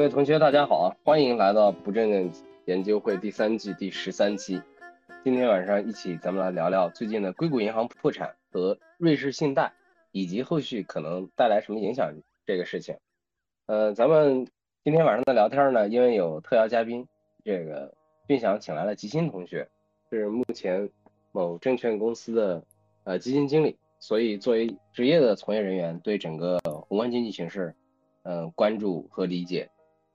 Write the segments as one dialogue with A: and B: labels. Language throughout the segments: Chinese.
A: 各位同学，大家好！欢迎来到不正经研究会第三季第十三期。今天晚上一起，咱们来聊聊最近的硅谷银行破产和瑞士信贷，以及后续可能带来什么影响这个事情。呃，咱们今天晚上的聊天呢，因为有特邀嘉宾，这个并想请来了吉鑫同学，是目前某证券公司的呃基金经理，所以作为职业的从业人员，对整个宏观经济形势，嗯，关注和理解。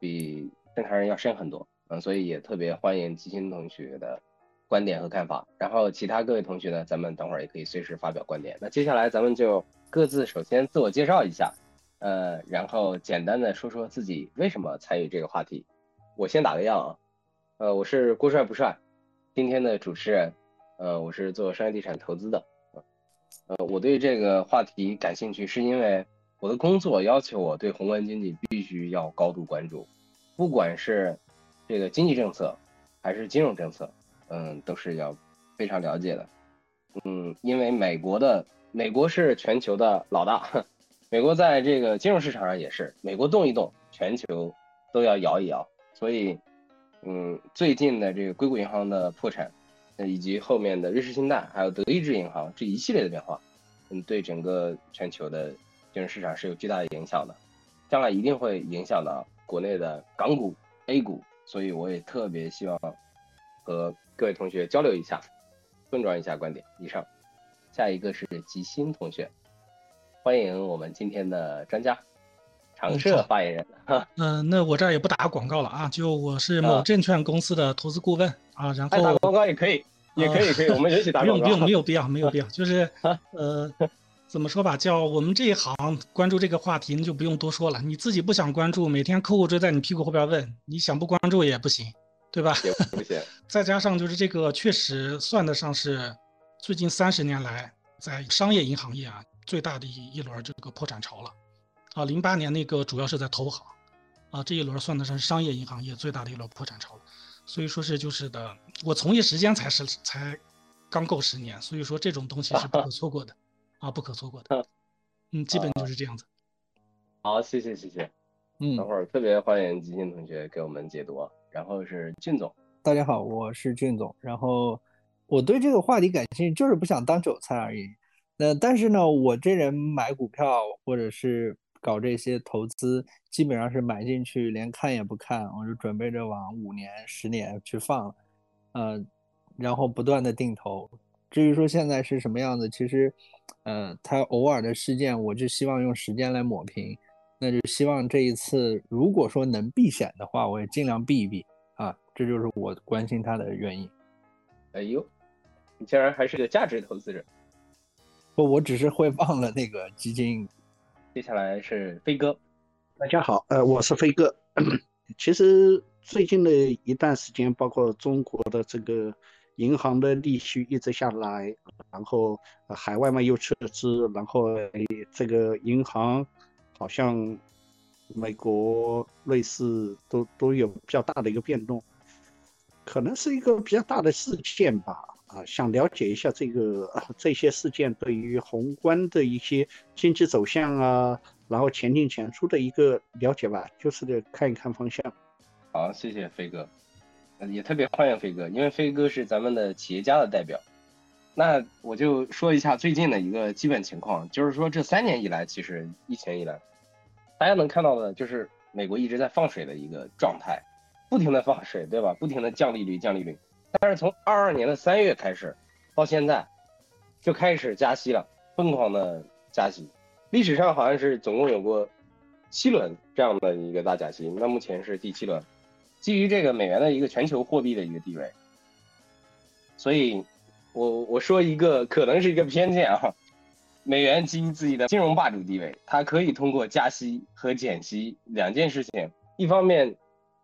A: 比正常人要深很多，嗯，所以也特别欢迎吉鑫同学的观点和看法。然后其他各位同学呢，咱们等会儿也可以随时发表观点。那接下来咱们就各自首先自我介绍一下，呃，然后简单的说说自己为什么参与这个话题。我先打个样啊，呃，我是郭帅不帅，今天的主持人，呃，我是做商业地产投资的，呃，我对这个话题感兴趣是因为我的工作要求我对宏观经济必须要高度关注。不管是这个经济政策还是金融政策，嗯，都是要非常了解的，嗯，因为美国的美国是全球的老大，美国在这个金融市场上也是，美国动一动，全球都要摇一摇，所以，嗯，最近的这个硅谷银行的破产，以及后面的瑞士信贷还有德意志银行这一系列的变化，嗯，对整个全球的金融市场是有巨大的影响的，将来一定会影响到。国内的港股、A 股，所以我也特别希望和各位同学交流一下，碰撞一下观点。以上，下一个是吉星同学，欢迎我们今天的专家，长社发言人。
B: 嗯，那我这儿也不打广告了啊，就我是某证券公司的投资顾问啊，然后
A: 打广告也可以，也可以，可以，我们允许打广告。
B: 不用，不用，没有必要，没有必要，就是呃。怎么说吧，叫我们这一行关注这个话题，那就不用多说了。你自己不想关注，每天客户追在你屁股后边问，你想不关注也不行，对吧？
A: 不行。
B: 再加上就是这个，确实算得上是最近三十年来在商业银行业啊最大的一一轮这个破产潮了。啊，零八年那个主要是在投行，啊这一轮算得上商业银行业最大的一轮破产潮了。所以说是就是的，我从业时间才是才刚够十年，所以说这种东西是不可 错过的。啊，不可错过的，嗯，基本就是这样子。
A: 好，谢谢谢谢，嗯，等会儿特别欢迎吉鑫同学给我们解读。然后是俊总，
C: 大家好，我是俊总。然后我对这个话题感兴趣，就是不想当韭菜而已。那但是呢，我这人买股票或者是搞这些投资，基本上是买进去连看也不看，我就准备着往五年、十年去放，呃，然后不断的定投。至于说现在是什么样子，其实，呃，他偶尔的事件，我就希望用时间来抹平。那就希望这一次，如果说能避险的话，我也尽量避一避啊。这就是我关心它的原因。
A: 哎呦，你竟然还是个价值投资者？
C: 不，我只是会忘了那个基金。
A: 接下来是飞哥，
D: 大家好，呃，我是飞哥。其实最近的一段时间，包括中国的这个。银行的利息一直下来，然后海外嘛又撤资，然后这个银行好像美国、瑞士都都有比较大的一个变动，可能是一个比较大的事件吧。啊，想了解一下这个这些事件对于宏观的一些经济走向啊，然后前进前出的一个了解吧，就是得看一看方向。
A: 好，谢谢飞哥。也特别欢迎飞哥，因为飞哥是咱们的企业家的代表。那我就说一下最近的一个基本情况，就是说这三年以来，其实疫情以来，大家能看到的就是美国一直在放水的一个状态，不停的放水，对吧？不停的降利率，降利率。但是从二二年的三月开始到现在，就开始加息了，疯狂的加息。历史上好像是总共有过七轮这样的一个大加息，那目前是第七轮。基于这个美元的一个全球货币的一个地位，所以，我我说一个可能是一个偏见啊，美元基于自己的金融霸主地位，它可以通过加息和减息两件事情，一方面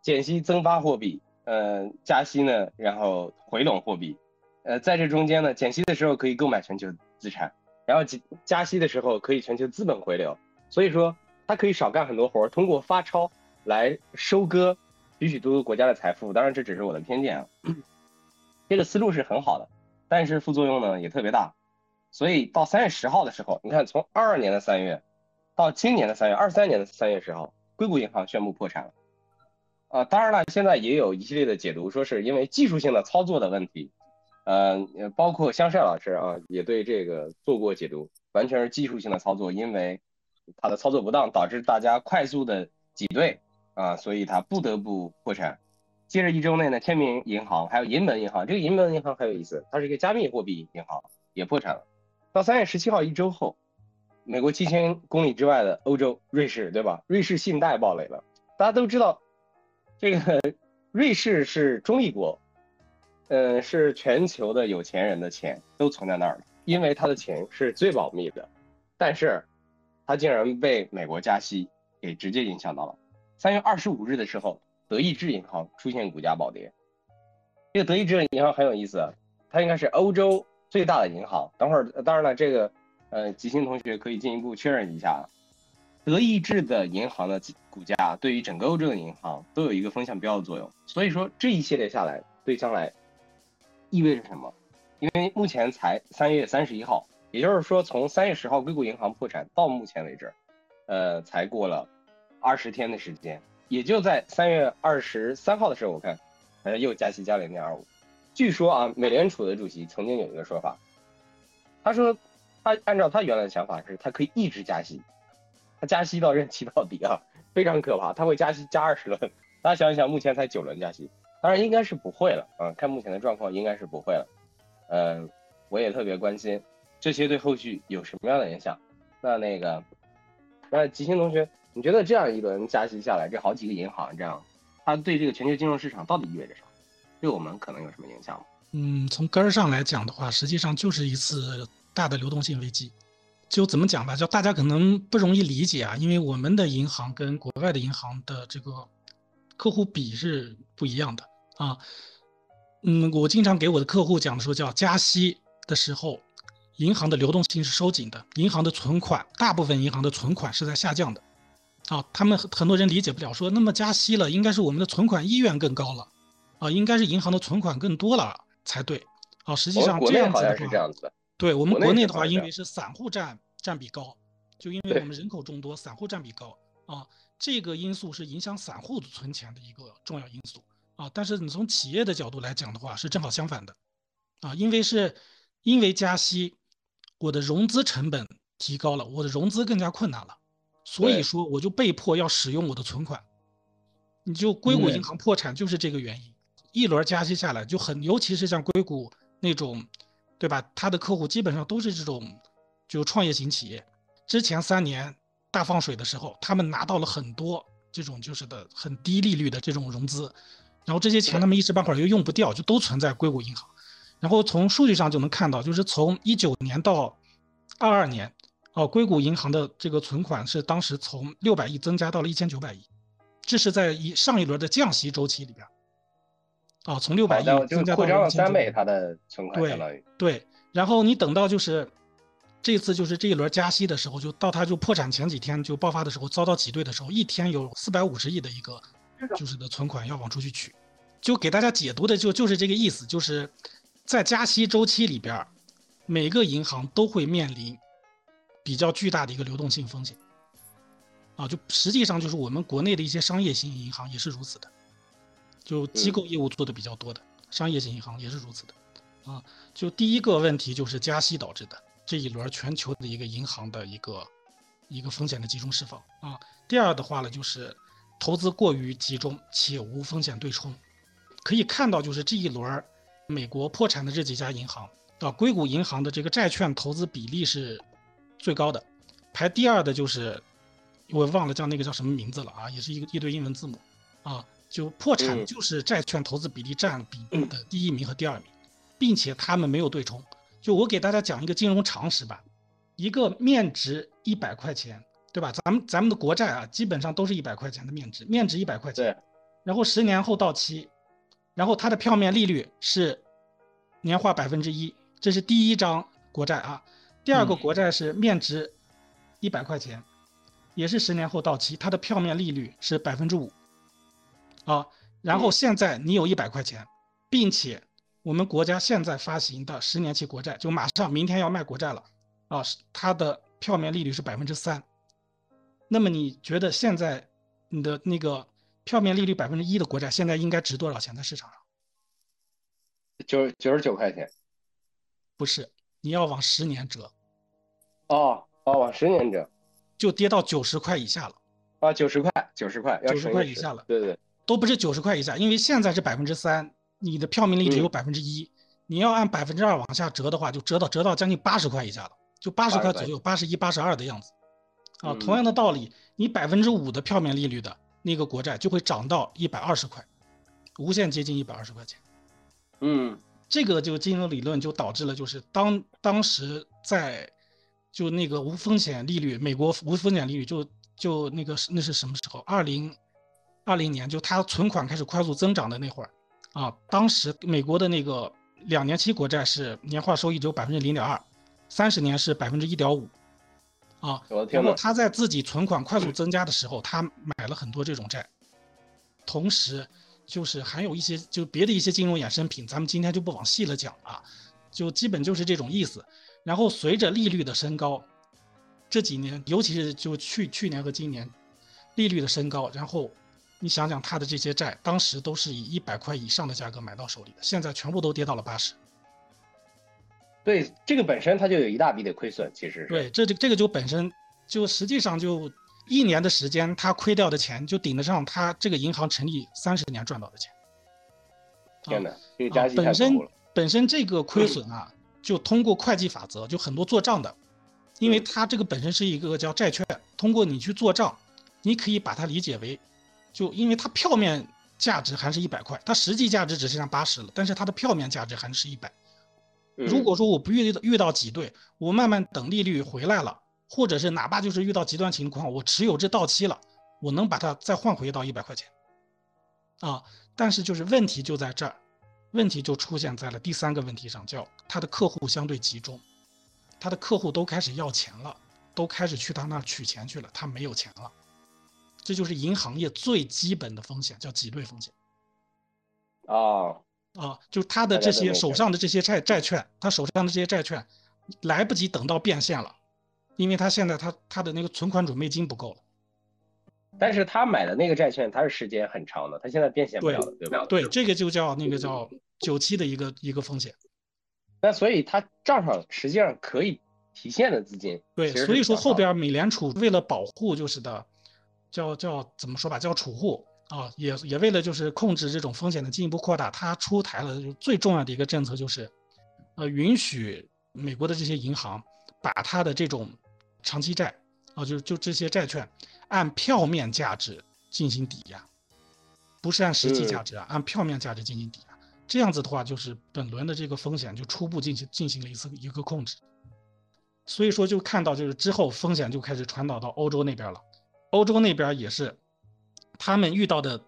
A: 减息增发货币，呃，加息呢，然后回笼货币，呃，在这中间呢，减息的时候可以购买全球资产，然后加加息的时候可以全球资本回流，所以说它可以少干很多活儿，通过发钞来收割。许许多多国家的财富，当然这只是我的偏见啊。这个思路是很好的，但是副作用呢也特别大。所以到三月十号的时候，你看从二二年的三月到今年的三月，二三年的三月十号，硅谷银行宣布破产了。啊，当然了，现在也有一系列的解读，说是因为技术性的操作的问题，呃，包括香帅老师啊，也对这个做过解读，完全是技术性的操作，因为他的操作不当，导致大家快速的挤兑啊，所以他不得不破产。接着一周内呢，天明银行还有银门银行，这个银门银行很有意思，它是一个加密货币银行，也破产了。到三月十七号一周后，美国七千公里之外的欧洲瑞士，对吧？瑞士信贷暴雷了，大家都知道。这个瑞士是中立国，呃，是全球的有钱人的钱都存在那儿了，因为他的钱是最保密的。但是，他竟然被美国加息给直接影响到了。三月二十五日的时候，德意志银行出现股价暴跌。这个德意志银行很有意思，它应该是欧洲最大的银行。等会儿，当然了，这个呃，吉星同学可以进一步确认一下。德意志的银行的股价对于整个欧洲的银行都有一个风向标的作用，所以说这一系列下来对将来意味着什么？因为目前才三月三十一号，也就是说从三月十号硅谷银行破产到目前为止，呃，才过了二十天的时间，也就在三月二十三号的时候，我看好像又加息加零点二五。据说啊，美联储的主席曾经有一个说法，他说他按照他原来的想法是，他可以一直加息。他加息到任期到底啊，非常可怕。他会加息加二十轮，大家想一想，目前才九轮加息，当然应该是不会了啊。看目前的状况，应该是不会了。嗯，我也特别关心这些对后续有什么样的影响。那那个，那吉星同学，你觉得这样一轮加息下来，这好几个银行这样，它对这个全球金融市场到底意味着什么？对我们可能有什么影响吗？
B: 嗯，从根儿上来讲的话，实际上就是一次大的流动性危机。就怎么讲吧，就大家可能不容易理解啊，因为我们的银行跟国外的银行的这个客户比是不一样的啊。嗯，我经常给我的客户讲的说，叫加息的时候，银行的流动性是收紧的，银行的存款，大部分银行的存款是在下降的啊。他们很多人理解不了，说那么加息了，应该是我们的存款意愿更高了啊，应该是银行的存款更多了才对啊。实际上这样子
A: 的话。
B: 对我们国内的话，因为是散户占占比高，就因为我们人口众多，散户占比高啊，这个因素是影响散户存钱的一个重要因素啊。但是你从企业的角度来讲的话，是正好相反的啊，因为是因为加息，我的融资成本提高了，我的融资更加困难了，所以说我就被迫要使用我的存款。你就硅谷银行破产就是这个原因，一轮加息下来就很，尤其是像硅谷那种。对吧？他的客户基本上都是这种，就创业型企业。之前三年大放水的时候，他们拿到了很多这种就是的很低利率的这种融资，然后这些钱他们一时半会儿又用不掉，就都存在硅谷银行。然后从数据上就能看到，就是从一九年到二二年，哦，硅谷银行的这个存款是当时从六百亿增加到了一千九百亿，这是在一上一轮的降息周期里边。啊，从六百亿增加
A: 到扩张了三倍，它的存款相当于
B: 对。然后你等到就是这次就是这一轮加息的时候，就到它就破产前几天就爆发的时候，遭到挤兑的时候，一天有四百五十亿的一个就是的存款要往出去取，就给大家解读的就就是这个意思，就是在加息周期里边，每个银行都会面临比较巨大的一个流动性风险。啊，就实际上就是我们国内的一些商业型银行也是如此的。就机构业务做的比较多的商业型银行也是如此的，啊，就第一个问题就是加息导致的这一轮全球的一个银行的一个一个风险的集中释放啊。第二的话呢，就是投资过于集中且无风险对冲。可以看到，就是这一轮美国破产的这几家银行啊，硅谷银行的这个债券投资比例是最高的，排第二的就是我忘了叫那个叫什么名字了啊，也是一个一堆英文字母啊。就破产就是债券投资比例占比的第一名和第二名，并且他们没有对冲。就我给大家讲一个金融常识吧，一个面值一百块钱，对吧？咱们咱们的国债啊，基本上都是一百块钱的面值，面值一百块钱。然后十年后到期，然后它的票面利率是年化百分之一，这是第一张国债啊。第二个国债是面值一百块钱，也是十年后到期，它的票面利率是百分之五。啊，然后现在你有一百块钱，并且我们国家现在发行的十年期国债就马上明天要卖国债了，啊，它的票面利率是百分之三。那么你觉得现在你的那个票面利率百分之一的国债现在应该值多少钱在市场上？
A: 九九十九块钱。
B: 不是，你要往十年折。
A: 哦哦，往十年折，
B: 就跌到九十块以下了。
A: 啊，九十块，九十块，
B: 九十块以下了。
A: 对对，
B: 都不是九十块以下，因为现在是百分之三，你的票面利率只有百分之一，你要按百分之二往下折的话，就折到折到将近八十块以下了，就八十块左右，八十一、八十二的样子。啊，同样的道理，你百分之五的票面利率的那个国债就会涨到一百二十块，无限接近一百二十块钱。
A: 嗯，
B: 这个就金融理论就导致了，就是当当时在就那个无风险利率，美国无风险利率就。就那个是那是什么时候？二零二零年，就它存款开始快速增长的那会儿，啊，当时美国的那个两年期国债是年化收益只有百分之零点二，三十年是百分之一点五，啊，然后他在自己存款快速增加的时候，他买了很多这种债，同时就是还有一些就别的一些金融衍生品，咱们今天就不往细了讲了，就基本就是这种意思。然后随着利率的升高。这几年，尤其是就去去年和今年，利率的升高，然后你想想他的这些债，当时都是以一百块以上的价格买到手里的，现在全部都跌到了八十。
A: 对，这个本身它就有一大笔的亏损，其实
B: 对，这这这个就本身就实际上就一年的时间，他亏掉的钱就顶得上他这个银行成立三十年赚到的钱。
A: 天哪，这个加息
B: 本身本身这个亏损啊，就通过会计法则，就很多做账的。因为它这个本身是一个叫债券，通过你去做账，你可以把它理解为，就因为它票面价值还是一百块，它实际价值只剩下八十了，但是它的票面价值还是一百。如果说我不遇遇到挤兑，我慢慢等利率回来了，或者是哪怕就是遇到极端情况，我持有这到期了，我能把它再换回到一百块钱。啊，但是就是问题就在这儿，问题就出现在了第三个问题上，叫他的客户相对集中。他的客户都开始要钱了，都开始去他那儿取钱去了，他没有钱了，这就是银行业最基本的风险，叫挤兑风险。
A: 啊
B: 啊，就他的这些手上的这些债债券，他手上的这些债券，来不及等到变现了，因为他现在他他的那个存款准备金不够了。
A: 但是他买的那个债券，它是时间很长的，他现在变现不了了，对吧？
B: 对，这个就叫那个叫久期的一个一个风险。
A: 那所以他账上实际上可以提现的资金，
B: 对，所以说后边美联储为了保护就是的，叫叫怎么说吧，叫储户啊，也也为了就是控制这种风险的进一步扩大，他出台了最重要的一个政策就是，呃，允许美国的这些银行把它的这种长期债啊，就就这些债券按票面价值进行抵押，不是按实际价值啊，按票面价值进行抵押。这样子的话，就是本轮的这个风险就初步进行进行了一次一个控制，所以说就看到就是之后风险就开始传导到欧洲那边了，欧洲那边也是，他们遇到的，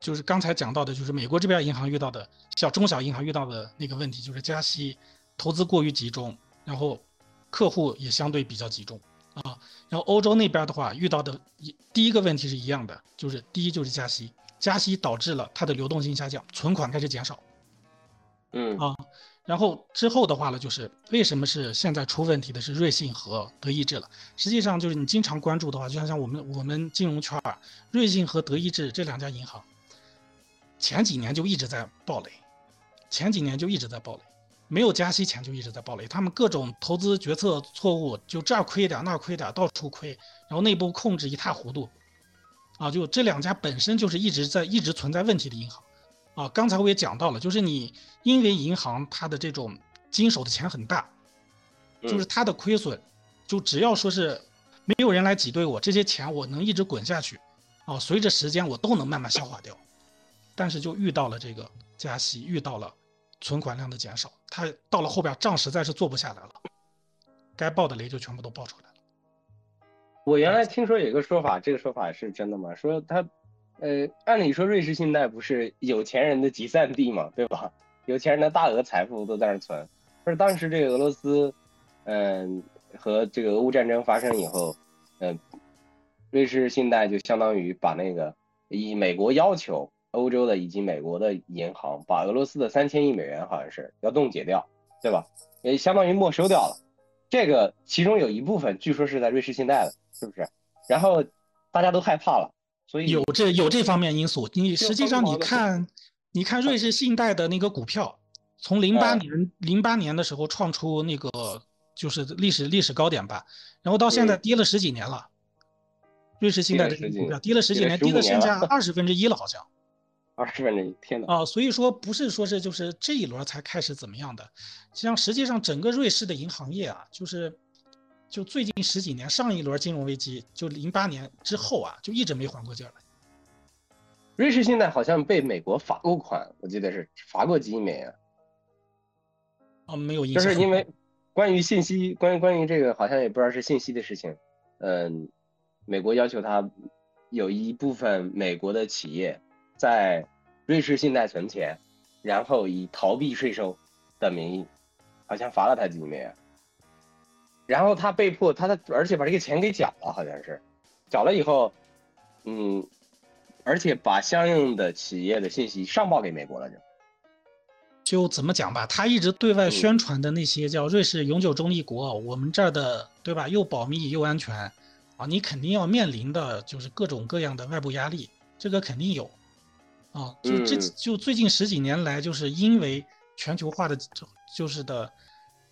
B: 就是刚才讲到的，就是美国这边银行遇到的小中小银行遇到的那个问题，就是加息，投资过于集中，然后客户也相对比较集中啊，然后欧洲那边的话遇到的一第一个问题是一样的，就是第一就是加息，加息导致了它的流动性下降，存款开始减少。
A: 嗯
B: 啊，然后之后的话呢，就是为什么是现在出问题的是瑞信和德意志了？实际上就是你经常关注的话，就像像我们我们金融圈儿，瑞信和德意志这两家银行，前几年就一直在暴雷，前几年就一直在暴雷，没有加息前就一直在暴雷，他们各种投资决策错误，就这儿亏点那儿亏点，到处亏，然后内部控制一塌糊涂，啊，就这两家本身就是一直在一直存在问题的银行。啊，刚才我也讲到了，就是你因为银行它的这种经手的钱很大，就是它的亏损，就只要说是没有人来挤兑我，这些钱我能一直滚下去，啊，随着时间我都能慢慢消化掉。但是就遇到了这个加息，遇到了存款量的减少，它到了后边账实在是做不下来了，该爆的雷就全部都爆出来了。
A: 我原来听说有一个说法，这个说法是真的吗？说他。呃，按理说瑞士信贷不是有钱人的集散地嘛，对吧？有钱人的大额财富都在那儿存。而当时这个俄罗斯，嗯，和这个俄乌战争发生以后，嗯，瑞士信贷就相当于把那个以美国要求欧洲的以及美国的银行把俄罗斯的三千亿美元好像是要冻结掉，对吧？也相当于没收掉了。这个其中有一部分据说是在瑞士信贷的，是不是？然后大家都害怕了。所以
B: 有这有这方面因素。你实际上你看，你看瑞士信贷的那个股票，从零八
A: 嗯
B: 年零八年的时候创出那个就是历史历史高点吧，然后到现在
A: 嗯
B: 跌了十几年了。瑞士信贷
A: 跌了十几
B: 这个股票跌了十几年，跌
A: 15年
B: 了剩下
A: 了
B: 二十分之一了，好像。
A: 二十分之一，天哪！
B: 啊，所以说不是说是就是这一轮才开始怎么样的，实际上实际上整个瑞士的银行业啊，就是就最近十几年，上一轮金融危机就零八年之后啊，就一直没缓过劲儿来。
A: 瑞士现在好像被美国罚过款，我记得是罚过几亿美元，
B: 啊，没有印
A: 就。是因为关于信息，关于关于这个好像也不知道是信息的事情，嗯，美国要求他有一部分美国的企业在瑞士信贷存钱，然后以逃避税收的名义，好像罚了他几亿美元，然后他被迫他的，而且把这个钱给缴了，好像是，缴了以后，嗯，而且把相应的企业的信息上报给美国了，就。
B: 就怎么讲吧，他一直对外
A: 嗯。
B: 宣传的那些叫瑞士永久中立国，我们这儿的对吧，又保密又安全啊，你肯定要面临的就是各种各样的外部压力，这个肯定有啊。就这
A: 嗯
B: 就最近十几年来，就是因为全球化的就就是的，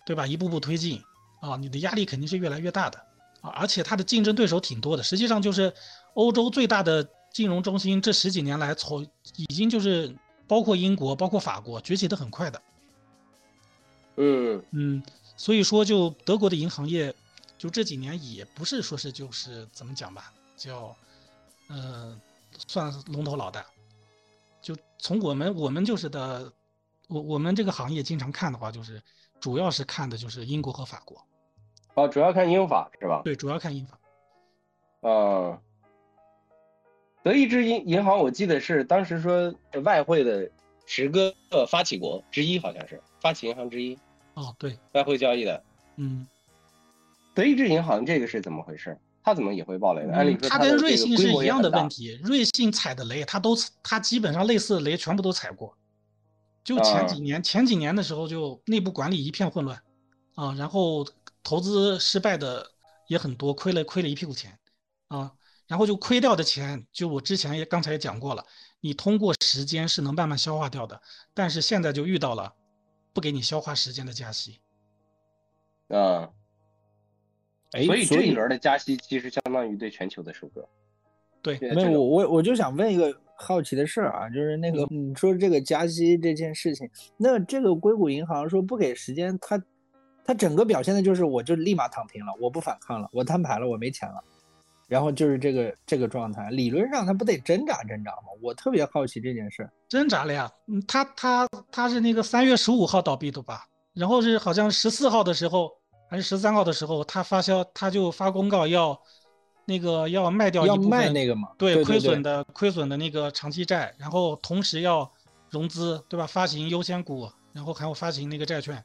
B: 对吧，一步步推进啊，你的压力肯定是越来越大的啊，而且它的竞争对手挺多的，实际上就是欧洲最大的金融中心，这十几年来从已经就是包括英国、包括法国崛起的很快的。
A: 嗯
B: 嗯，所以说就德国的银行业，就这几年也不是说是就是怎么讲吧，叫，呃，算龙头老大。就从我们我们就是的，我我们这个行业经常看的话，就是主要是看的就是英国和法国，
A: 哦，主要看英法是吧？
B: 对，主要看英法。
A: 嗯，德意志银银行，我记得是当时说外汇的十个发起国之一，好像是发起银行之一，
B: 哦，对，
A: 外汇交易的。
B: 嗯，
A: 德意志银行这个是怎么回事？它怎么也会爆雷的？按理
B: 嗯
A: 说的
B: 它跟瑞
A: 这个规
B: 信是一样的问题，瑞幸踩的雷，他都他基本上类似的雷全部都踩过。就前几
A: 啊
B: 年，前几年的时候就内部管理一片混乱，啊，然后投资失败的也很多，亏了亏了一屁股钱，啊，然后就亏掉的钱，就我之前也刚才也讲过了，你通过时间是能慢慢消化掉的，但是现在就遇到了不给你消化时间的加息，
A: 啊，
C: 哎，
A: 所以这一轮的加息其实相当于对全球的收割。
B: 对，
C: 没有
A: 对这种
C: 我我我就想问一个好奇的事儿啊，就是那个你说这个加息这件事情，那这个硅谷银行说不给时间，它它整个表现的就是我就立马躺平了，我不反抗了，我摊牌了，我没钱了，然后就是这个这个状态，理论上它不得挣扎挣扎吗？我特别好奇这件事儿。
B: 挣扎了呀，嗯，他他他是那个三月十五号倒闭的吧？然后是好像十四号的时候还是十三号的时候，他发消他就发公告要那个要卖掉一
C: 要
B: 部分
C: 卖那个嘛？
B: 对
C: 对
B: 亏损的亏损的那个长期债，然后同时要融资，对吧？发行优先股，然后还要发行那个债券。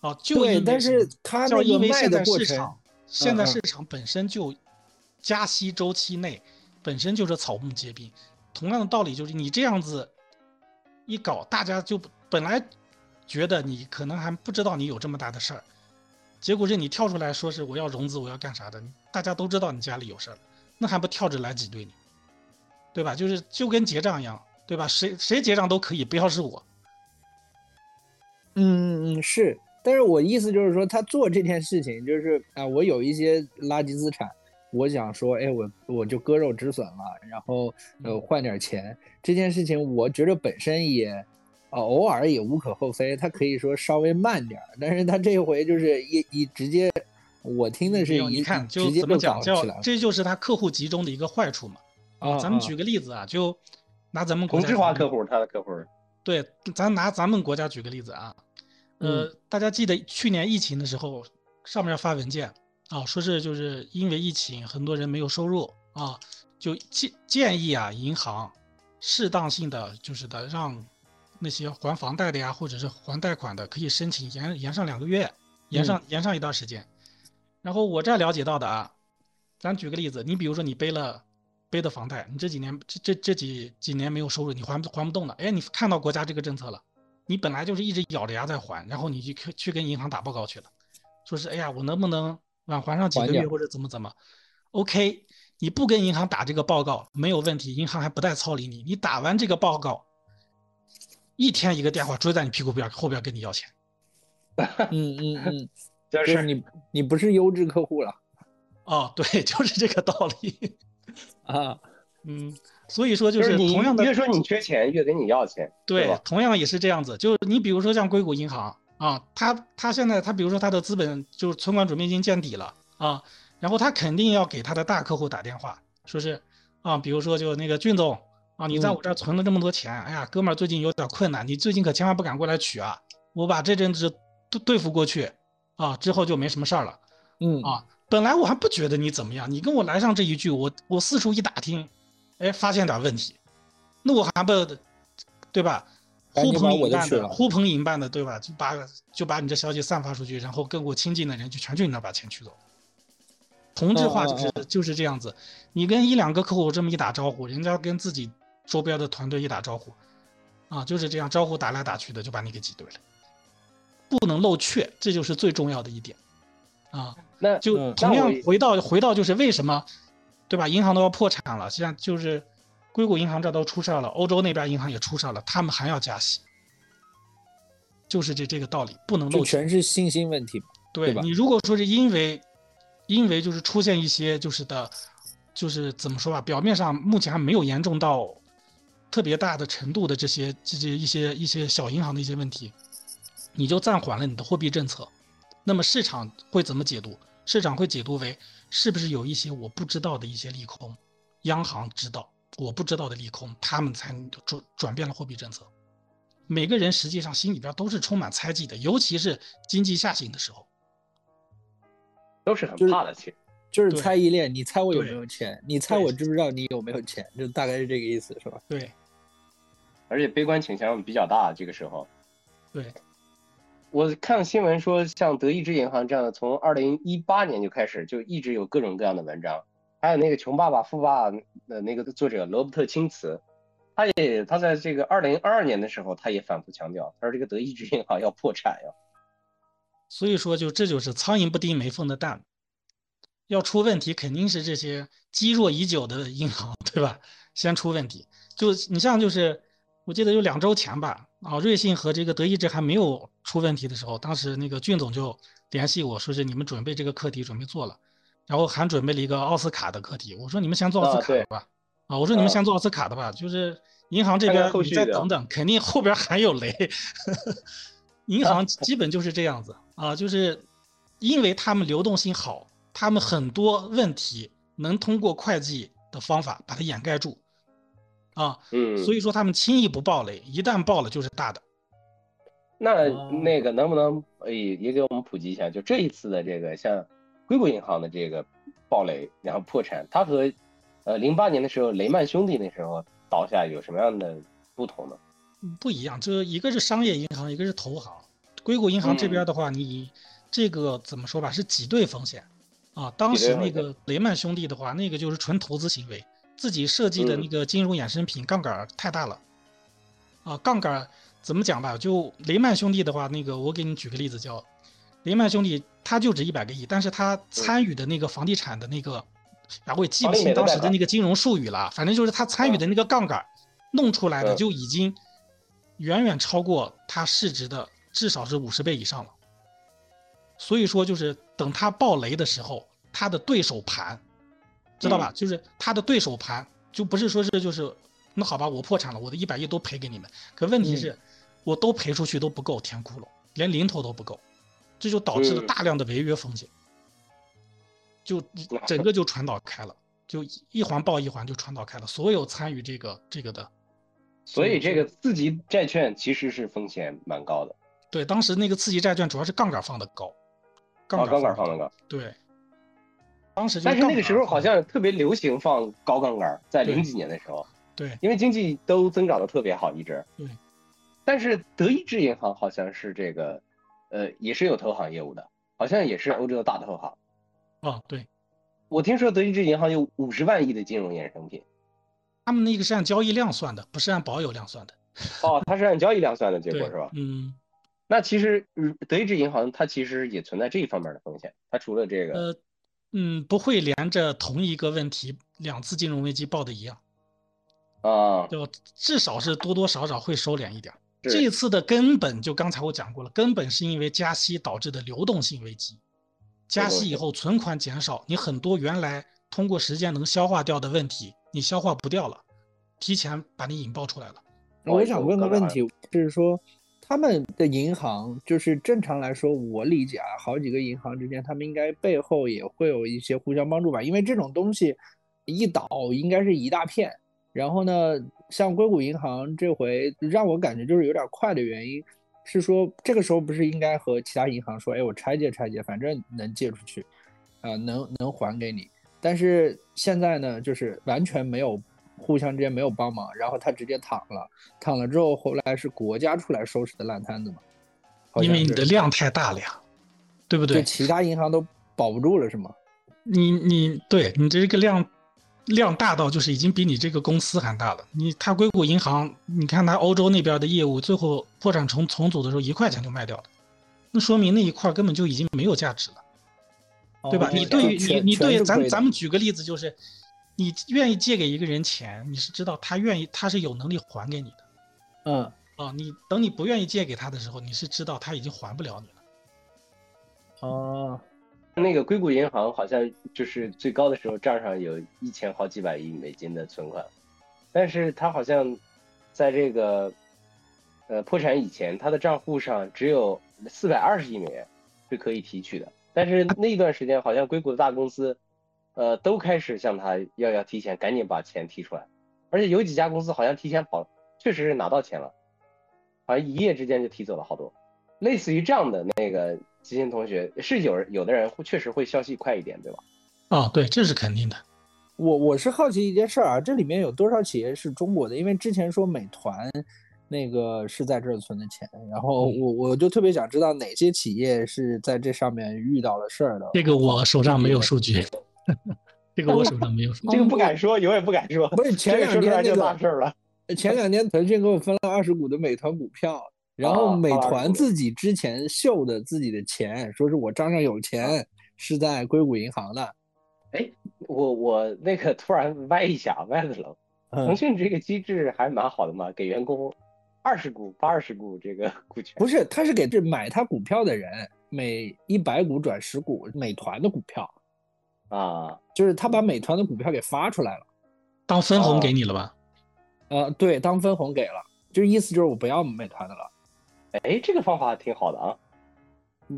B: 哦，就
C: 但是它
B: 叫
C: 那个卖
B: 因为现在
C: 的，
B: 市场现在
C: 嗯
B: 市场本身就加息周期内本身就是草木皆兵，同样的道理就是你这样子一搞，大家就本来觉得你可能还不知道你有这么大的事儿，结果是你跳出来说是我要融资，我要干啥的，大家都知道你家里有事儿，那还不跳着来挤兑你，对吧？就是就跟结账一样，对吧？谁谁结账都可以，不要是我。
C: 嗯嗯是，但是我意思就是说，他做这件事情就是啊，我有一些垃圾资产，我想说，哎，我我就割肉止损了，然后呃
B: 嗯
C: 换点钱，这件事情我觉得本身也，呃偶尔也无可厚非，他可以说稍微慢点儿，但是他这回就是一一直接，我听的是一
B: 你看就
C: 直接就
B: 怎么讲叫
C: 搞起来了
B: 这就是他客户集中的一个坏处嘛。
C: 啊啊
B: 咱们举个例子啊，就拿咱们国
A: 同
B: 家举个
A: 质化客户，他的客户。
B: 对，咱拿咱们国家举个例子啊，呃，
C: 嗯
B: 大家记得去年疫情的时候，上面发文件啊，说是就是因为疫情，很多人没有收入啊，就建建议啊，银行适当性的就是的让那些还房贷的呀，或者是还贷款的，可以申请延延上两个月，延上延上一段时间。然后我这儿了解到的啊，咱举个例子，你比如说你背了背的房贷，你这几年这这这几几年没有收入，你还不还不动了，哎，你看到国家这个政策了，你本来就是一直咬着牙在还，然后你就去去跟银行打报告去了，说是哎呀，我能不能晚还上几个月或者怎么怎么？OK，你不跟银行打这个报告没有问题，银行还不带操理你。你打完这个报告，一天一个电话追在你屁股边后边跟你要钱。
C: 嗯嗯嗯，
A: 就
C: 就是是你你不是优质客户了
B: 哦，对，就是这个道理。
C: 啊。
B: 嗯，所以说就
A: 就是你
B: 同样的
A: 越说你缺钱，越跟你要钱，
B: 对
A: 吧？，
B: 同样也是这样子。就是你比如说像硅谷银行啊，他他现在他比如说他的资本就是存款准备金见底了啊，然后他肯定要给他的大客户打电话，说是啊，比如说就那个俊总啊，你在
C: 嗯
B: 我这儿存了这么多钱，哎呀，哥们儿最近有点困难，你最近可千万不敢过来取啊，我把这阵子对对付过去啊，之后就没什么事儿了。
C: 嗯
B: 啊，本来我还不觉得你怎么样，你跟我来上这一句，我我四处一打听，哎，发现点问题，那我还不，对吧？呼朋引伴的，呼朋引伴的，对吧？就把就把你这消息散发出去，然后跟我亲近的人就全去你那把钱取走。同质化就是、
C: 嗯
B: 就是这样子，你跟一两个客户这么一打招呼，人家跟自己周边的团队一打招呼，啊，就是这样招呼打来打去的，就把你给挤兑了。不能漏怯，这就是最重要的一点，啊。
A: 那
B: 就
C: 嗯
B: 同样回到回到就是为什么，对吧？银行都要破产了，实际上就是硅谷银行这都出事儿了，欧洲那边银行也出事儿了，他们还要加息，就是这这个道理，不能
C: 就
B: 漏气。
C: 全是信心问题。对吧
B: 对你如果说是因为因为就是出现一些就是的，就是怎么说吧，表面上目前还没有严重到特别大的程度的这些这些一些一些小银行的一些问题，你就暂缓了你的货币政策，那么市场会怎么解读？市场会解读为是不是有一些我不知道的一些利空，央行知道我不知道的利空，他们才转转变了货币政策。每个人实际上心里边都是充满猜忌的，尤其是经济下行的时候。
A: 都是很怕的，其实
C: 就是
B: 对
C: 猜疑链，你猜我有没有钱？你猜我知不知道你有没有钱？就大概是这个意思，是吧？
B: 对
A: 而且悲观倾向比较大。这个时候，
B: 对，
A: 我看新闻说，像德意志银行这样的，从二零一八年就开始，就一直有各种各样的文章。还有那个《穷爸爸富爸爸》的那个作者罗伯特清茨，他也他在这个二零二二年的时候，他也反复强调，他说这个德意志银行要破产呀。
B: 所以说就这就是苍蝇不叮没缝的蛋，要出问题肯定是这些积弱已久的银行，对吧？先出问题。就你像就是，我记得有两周前吧，啊，瑞幸和这个德意志还没有出问题的时候，当时那个俊总就联系我说是你们准备这个课题准备做了，然后还准备了一个奥斯卡的课题。我说你们先做奥斯卡的吧，啊，我说你们
A: 啊
B: 先做奥斯卡的吧，就是银行这边你再等等，肯定后边还有雷。银行基本就是这样子啊，就是因为他们流动性好，他们很多问题能通过会计的方法把它掩盖住啊，
A: 嗯，
B: 所以说他们轻易不爆雷，一旦爆了就是大的。
A: 那
C: 哦
A: 那个能不能呃也也给我们普及一下，就这一次的这个像硅谷银行的这个暴雷，然后破产，它和呃零八年的时候雷曼兄弟那时候倒下有什么样的不同呢？
B: 不一样，就是一个是商业银行，一个是投行。硅谷银行这边的话，你这个怎么说吧，是挤兑风险啊。当时那个雷曼兄弟的话，那个就是纯投资行为，自己设计的那个金融衍生品杠杆太大了啊。杠杆怎么讲吧？就雷曼兄弟的话，那个我给你举个例子，叫雷曼兄弟，他就值一百个亿，但是他参与的那个房地产的那个，啊，我也记不清当时的那个金融术语了，反正就是他参与的那个杠杆弄出来的
A: 嗯
B: 就已经远远超过它市值的至少是五十倍以上了。所以说，就是等他爆雷的时候，他的对手盘，知道吧？就是他的对手盘，就不是说是就是，那好吧，我破产了，我的一百亿都赔给你们。可问题是，我都赔出去都不够填窟窿，连零头都不够，这就导致了
A: 嗯
B: 大量的违约风险，就整个就传导开了，就一环爆一环就传导开了，所有参与这个这个的。
A: 所以这个次级债券其实是风险蛮高的，
B: 对，当时那个次级债券主要是杠杆放的高，杠
A: 啊，
B: 杆
A: 放
B: 的
A: 的高。
B: 对，当时就
A: 但是那个时候好像特别流行放高杠杆，在零几年的时候，
B: 对
A: 因为经济都增长的特别好一直。
B: 对。
A: 但是德意志银行好像是这个，呃，也是有投行业务的，好像也是欧洲的大投行。
B: 哦，对
A: 我听说德意志银行有五十万亿的金融衍生品。
B: 他们那个是按交易量算的，不是按保有量算的。
A: 哦，它是按交易量算的 结果是吧？
B: 嗯，
A: 那其实嗯德意志银行它其实也存在这一方面的风险，它除了这个，
B: 呃，嗯，不会连着同一个问题两次金融危机报的一样，
A: 啊，
B: 就至少是多多少少会收敛一点。这一次的根本就刚才我讲过了，根本是因为加息导致的流动性危机。加息以后存款减少，你很多原来通过时间能消化掉的问题，你消化不掉了，提前把你引爆出来了。
C: 我想问个问题，就是说他们的银行，就是正常来说，我理解啊，好几个银行之间，他们应该背后也会有一些互相帮助吧？因为这种东西一倒，应该是一大片。然后呢，像硅谷银行这回让我感觉就是有点快的原因，是说这个时候不是应该和其他银行说，哎，我拆借拆借，反正能借出去，啊、能能还给你。但是现在呢，就是完全没有互相之间没有帮忙，然后他直接躺了，躺了之后，后来是国家出来收拾的烂摊子嘛？
B: 因为你的量太大了呀，对不
C: 对
B: 对？
C: 其他银行都保不住了是吗？
B: 你你对你这个量量大到就是已经比你这个公司还大了。你他硅谷银行，你看他欧洲那边的业务，最后破产重重组的时候一块钱就卖掉了，那说明那一块根本就已经没有价值了，对吧？
C: 哦
B: 你对于你你对咱咱们举个例子，就是你愿意借给一个人钱，你是知道他愿意他是有能力还给你的
C: 嗯
B: 哦。你等你不愿意借给他的时候，你是知道他已经还不了你了。
C: 哦
A: 那个硅谷银行好像就是最高的时候账上有一千好几百亿美金的存款，但是他好像在这个呃破产以前，他的账户上只有四百二十亿美元是可以提取的。但是那一段时间，好像硅谷的大公司呃都开始向他要要提前赶紧把钱提出来，而且有几家公司好像提前跑，确实是拿到钱了，好像一夜之间就提走了好多。类似于这样的那个基金同学，是有人有的人会确实会消息快一点，对吧？
B: 啊，对，这是肯定的。
C: 我我是好奇一件事儿啊，这里面有多少企业是中国的？因为之前说美团那个是在这儿存的钱，然后
B: 嗯
C: 我我就特别想知道哪些企业是在这上面遇到了事儿的。
B: 这个我手上没有数据，这个我手上没有。
A: 这个不敢说，永远不敢说。
C: 不是前两天那个
A: 大事儿了。
C: 前两天腾讯给我分了二十股的美团股票，然后
A: 啊
C: 美
A: 发了20股
C: 团自己之前秀的自己的钱，说是我账上有
A: 啊
C: 钱，是在硅谷银行的。
A: 哎我我那个突然歪一下，歪了了。腾
C: 嗯，
A: 讯这个机制还蛮好的嘛，给员工二十股、八二十股这个股权。
C: 不是，他是给这买他股票的人每一百股转十股美团的股票，
A: 啊，
C: 就是他把美团的股票给发出来了。
B: 当分红
A: 哦
B: 给你了吧？
C: 呃，对，当分红给了，就是意思就是我不要美团的了。
A: 哎，这个方法挺好的啊。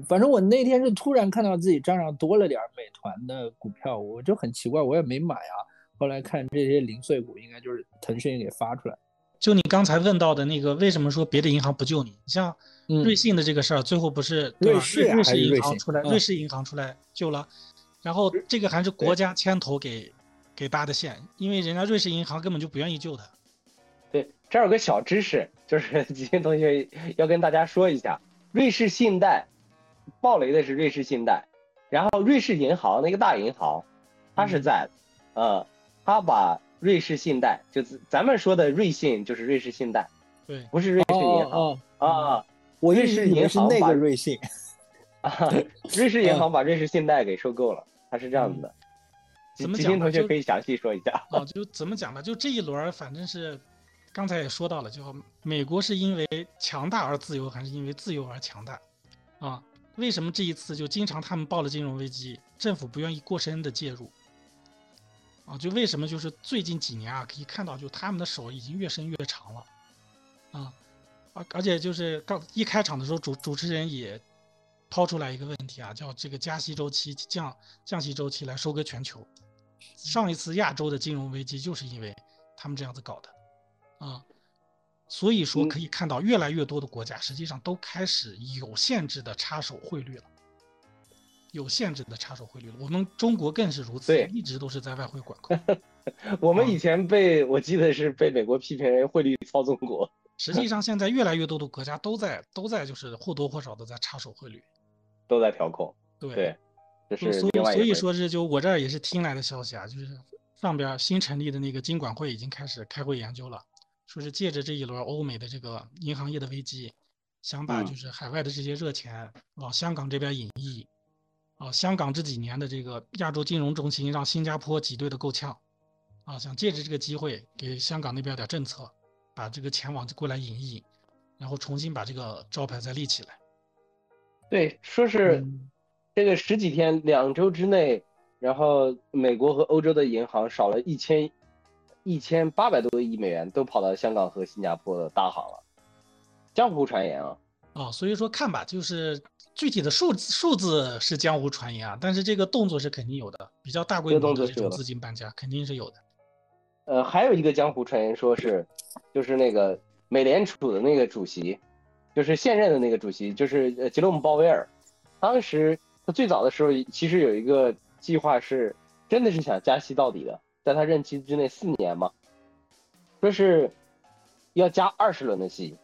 C: 反正我那天是突然看到自己账上多了点儿美团的股票，我就很奇怪，我也没买啊。后来看这些零碎股，应该就是腾讯给发出来。
B: 就你刚才问到的那个，为什么说别的银行不救你？你像
C: 嗯
B: 瑞信的这个事儿，最后不是
C: 瑞士啊
B: 瑞士
C: 还是瑞信
B: 银行出来，
C: 嗯
B: 瑞士银行出来救了，然后这个还是国家牵头给给搭的线，因为人家瑞士银行根本就不愿意救他。
A: 对，这儿有个小知识，就是 吉星同学要跟大家说一下，瑞士信贷暴雷的是瑞士信贷，然后瑞士银行那个大银行，它是在，呃，它把瑞士信贷，就是咱们说的瑞信，就是瑞士信贷，
B: 对，
A: 不是瑞士银行、
C: 哦哦，
A: 啊
C: 我
A: 瑞士
C: 以为是那
A: 银行把
C: 个瑞信。
A: 啊，瑞士银行把瑞士信贷给收购了，它是这样子的。吉
B: 怎么
A: 讲同学可以详细说一下。
B: 啊，就怎么讲呢？就这一轮儿，反正是刚才也说到了，就美国是因为强大而自由，还是因为自由而强大？啊，为什么这一次就经常他们爆了金融危机，政府不愿意过深的介入？啊，就为什么就是最近几年啊，可以看到就他们的手已经越伸越长了，啊，而而且就是刚一开场的时候，主主持人也抛出来一个问题啊，叫这个加息周期降降息周期来收割全球。上一次亚洲的金融危机就是因为他们这样子搞的，啊，所以说
A: 嗯
B: 可以看到越来越多的国家实际上都开始有限制的插手汇率了，有限制的插手汇率了。我们中国更是如此
A: 对，
B: 一直都是在外汇管控。
A: 我们
B: 啊
A: 以前被我记得是被美国批评为汇率操纵国，
B: 实际上现在越来越多的国家都在都在就是或多或少的在插手汇率。
A: 都在调控。
B: 对，
A: 对，这
B: 所所以所以说是就我这儿也是听来的消息啊，就是上边新成立的那个金管会已经开始开会研究了，说是借着这一轮欧美的这个银行业的危机，想把
A: 嗯
B: 就是海外的这些热钱往香港这边引移，啊，香港这几年的这个亚洲金融中心让新加坡挤兑的够呛，啊，想借着这个机会给香港那边点政策，把这个钱往过来引一引，然后重新把这个招牌再立起来。
A: 对，说是
C: 嗯
A: 这个十几天、两周之内，然后美国和欧洲的银行少了一千一千八百多亿美元，都跑到香港和新加坡的大行了。江湖传言啊，
B: 哦，所以说看吧，就是具体的数字数字是江湖传言啊，但是这个动作是肯定有的，比较大规
A: 这个
B: 模
A: 的
B: 这种资金搬家肯定是有的。
A: 呃，还有一个江湖传言说是，就是那个美联储的那个主席，就是现任的那个主席，就是呃杰罗姆鲍威尔，当时他最早的时候其实有一个计划是，真的是想加息到底的，在他任期之内四年嘛，说是要加二十轮的息，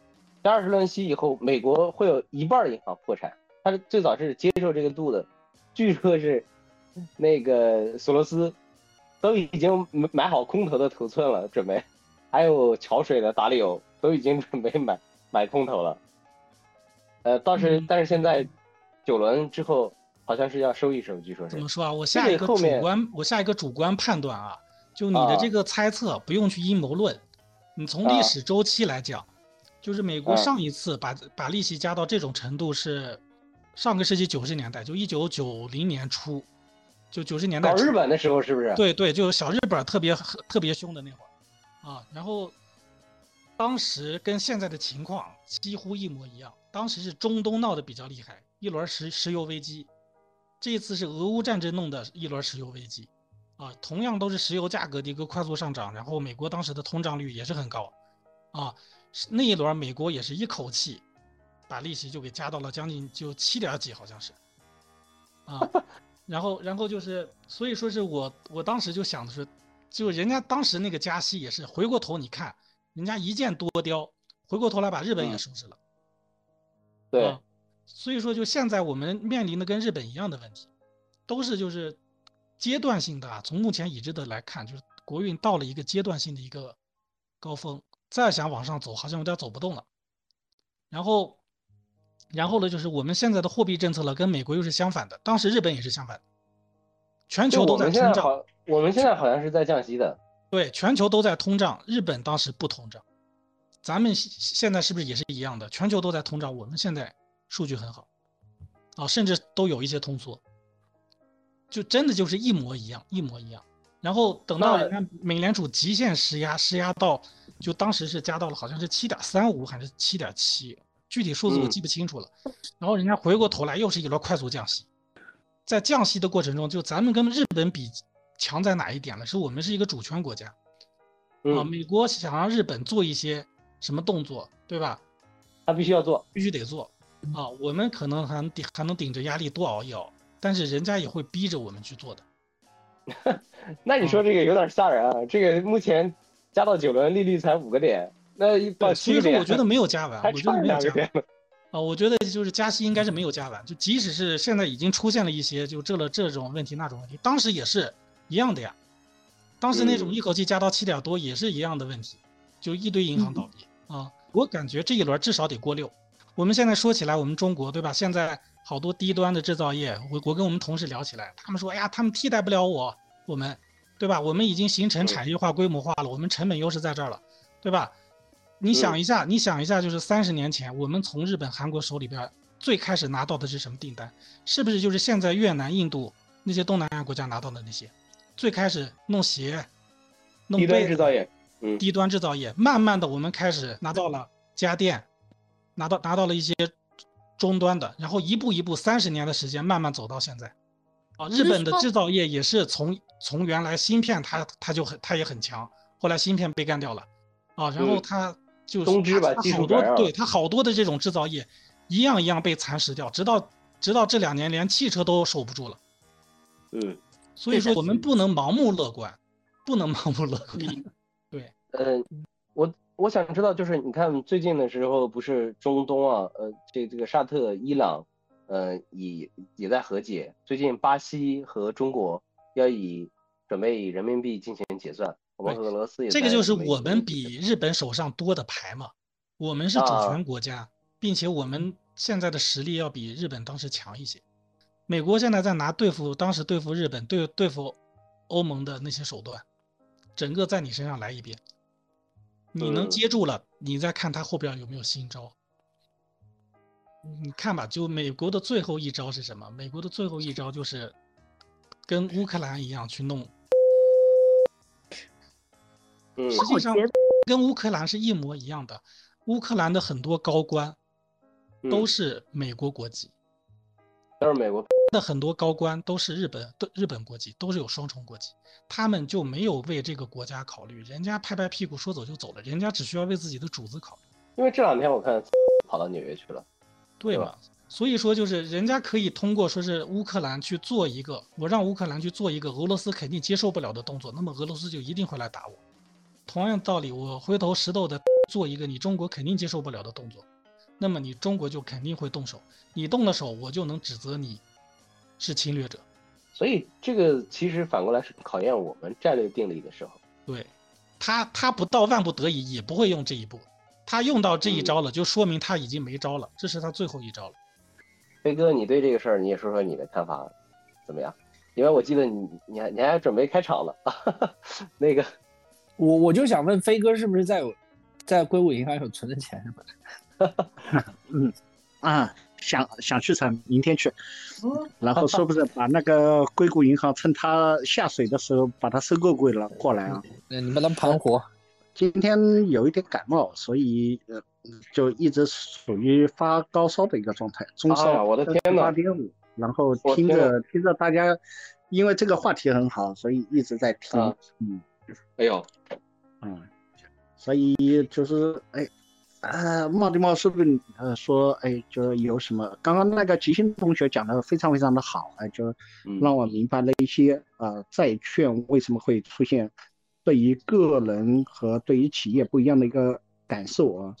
A: 加二十轮息以后，美国会有一半银行破产，他是最早是接受这个度的，据说是那个索罗斯都已经买好空头的头寸了，准备，还有桥水的达里欧都已经准备买买空头了。呃，倒是
B: 嗯
A: 但是现在九轮之后好像是要收一收，据说是
B: 怎么。说啊？我下一个主观，我下一个主观判断啊，就你的
A: 啊
B: 这个猜测不用去阴谋论，你从历
A: 啊
B: 史周期来讲，就是美国
A: 啊
B: 上一次把把利息加到这种程度是上个世纪九十年代，就一九九零年初，就九十年代初
A: 搞日本的时候是不是？
B: 对对，就是小日本特别特别凶的那会儿啊，然后当时跟现在的情况几乎一模一样。当时是中东闹得比较厉害，一轮石石油危机，这一次是俄乌战争弄的一轮石油危机，啊，同样都是石油价格的一个快速上涨，然后美国当时的通胀率也是很高，啊，那一轮美国也是一口气把利息就给加到了将近就七点几，好像是，啊，然后然后就是，所以说是我我当时就想的是，就人家当时那个加息也是回过头你看，人家一箭多雕，回过头来把日本也
A: 嗯。
B: 收拾了。
A: 对
B: 啊，所以说就现在我们面临的跟日本一样的问题，都是就是阶段性的啊。从目前已知的来看，就是国运到了一个阶段性的一个高峰，再想往上走好像有点走不动了。然后，然后呢，就是我们现在的货币政策呢，跟美国又是相反的，当时日本也是相反的，全球都在通胀，
A: 现在好，我们现在好像是在降息的。
B: 对，全球都在通胀，日本当时不通胀，咱们现现在是不是也是一样的？全球都在通胀，我们现在数据很好，啊，甚至都有一些通缩，就真的就是一模一样，一模一样。然后等到
A: 那
B: 人家美联储极限施压，施压到就当时是加到了好像是七点三五还是七点七，具体数字我
A: 嗯
B: 记不清楚了。然后人家回过头来又是一轮快速降息，在降息的过程中，就咱们跟日本比强在哪一点了？是我们是一个主权国家。啊，
A: 嗯，
B: 美国想让日本做一些什么动作，对吧？
A: 他必须要做。
B: 必须得做啊。我们可能还能顶还能顶着压力多熬一熬，但是人家也会逼着我们去做的。
A: 那你
B: 嗯
A: 说这个有点吓人啊！这个目前加到九轮利率才五个点，那一到
B: 对，所以
A: 七个点，
B: 说我觉得没有加完，我觉得
A: 差
B: 没有加。啊。我觉得就是加息应该是没有加完，就即使是现在已经出现了一些就这了这种问题那种问题，当时也是一样的呀。当时那种
A: 嗯
B: 一口气加到七点多也是一样的问题，就一堆银行倒闭 啊。我感觉这一轮至少得过六。我们现在说起来，我们中国对吧？现在好多低端的制造业，我我跟我们同事聊起来，他们说，哎呀，他们替代不了我，我们，对吧？我们已经形成产业化、规模化了，我们成本优势在这儿了，对吧？你想一下，你想一下，就是三十年前，我们从日本、韩国手里边最开始拿到的是什么订单？是不是就是现在越南、印度那些东南亚国家拿到的那些？最开始弄鞋、弄
A: 低端
B: 被子
A: 制造业，嗯，
B: 低端制造业，慢慢的我们开始拿到了家电，拿到拿到了一些终端的，然后一步一步三十年的时间慢慢走到现在。啊，日本的制造业也是从从原来芯片它它就很它也很强，后来芯片被干掉了，啊，然后
A: 嗯
B: 它就是它它好多对它好多的这种制造业一样一样被蚕食掉，直到直到这两年连汽车都守不住了。
A: 嗯，
B: 所以说我们不能盲目乐观，不能盲目乐观。对，
A: 呃，我我想知道，就是你看最近的时候，不是中东啊，呃，这这个沙特、伊朗，呃，也也在和解。最近巴西和中国要以准备以人民币进行结算，我们
B: 对
A: 俄罗斯也
B: 这个就是我们比日本手上多的牌嘛，我们是主
A: 啊
B: 权国家，并且我们现在的实力要比日本当时强一些。美国现在在拿对付当时对付日本、对对付欧盟的那些手段，整个在你身上来一遍，你能
A: 嗯
B: 接住了，你再看他后边有没有新招。你看吧，就美国的最后一招是什么？美国的最后一招就是跟乌克兰一样去弄，
A: 嗯
B: 实际上跟乌克兰是一模一样的。乌克兰的很多高官都
A: 嗯
B: 是美国国籍，
A: 都是美国
B: 的很多高官都是日本的日本国籍，都是有双重国籍，他们就没有为这个国家考虑，人家拍拍屁股说走就走了，人家只需要为自己的主子考虑，
A: 因为这两天我看跑到纽约去了，对吧？
B: 所以说，就是人家可以通过说是乌克兰去做一个，我让乌克兰去做一个俄罗斯肯定接受不了的动作，那么俄罗斯就一定会来打我。同样道理，我回头石头的 做一个你中国肯定接受不了的动作，那么你中国就肯定会动手，你动了手，我就能指责你是侵略者。
A: 所以这个其实反过来是考验我们战略定力的时候。
B: 对他，他不到万不得已也不会用这一步，他用到这一
A: 嗯
B: 招了，就说明他已经没招了，这是他最后一招了。
A: 飞哥，你对这个事儿你也说说你的看法怎么样？因为我记得你你还你还准备开场了，那个
C: 我我就想问飞哥是不是在在硅谷银行有存的钱是吧？
D: 嗯啊，想想去成明天去，然后说不是把那个硅谷银行趁它下水的时候把它收购过了过来啊？
C: 那你们能盘活。
D: 今天有一点感冒，所以呃就一直属于发高烧的一个状态，中烧
A: 我的天呐
D: 八点五，然后听着听着大家，因为这个话题很好，所以一直在听，
A: 啊。
D: 嗯。
A: 哎呦，
D: 嗯，所以就是哎。啊，冒地冒是不是呃说哎，就有什么？刚刚那个吉星同学讲的非常非常的好，哎，就让我明白了一些啊、债券为什么会出现对于个人和对于企业不一样的一个感受啊。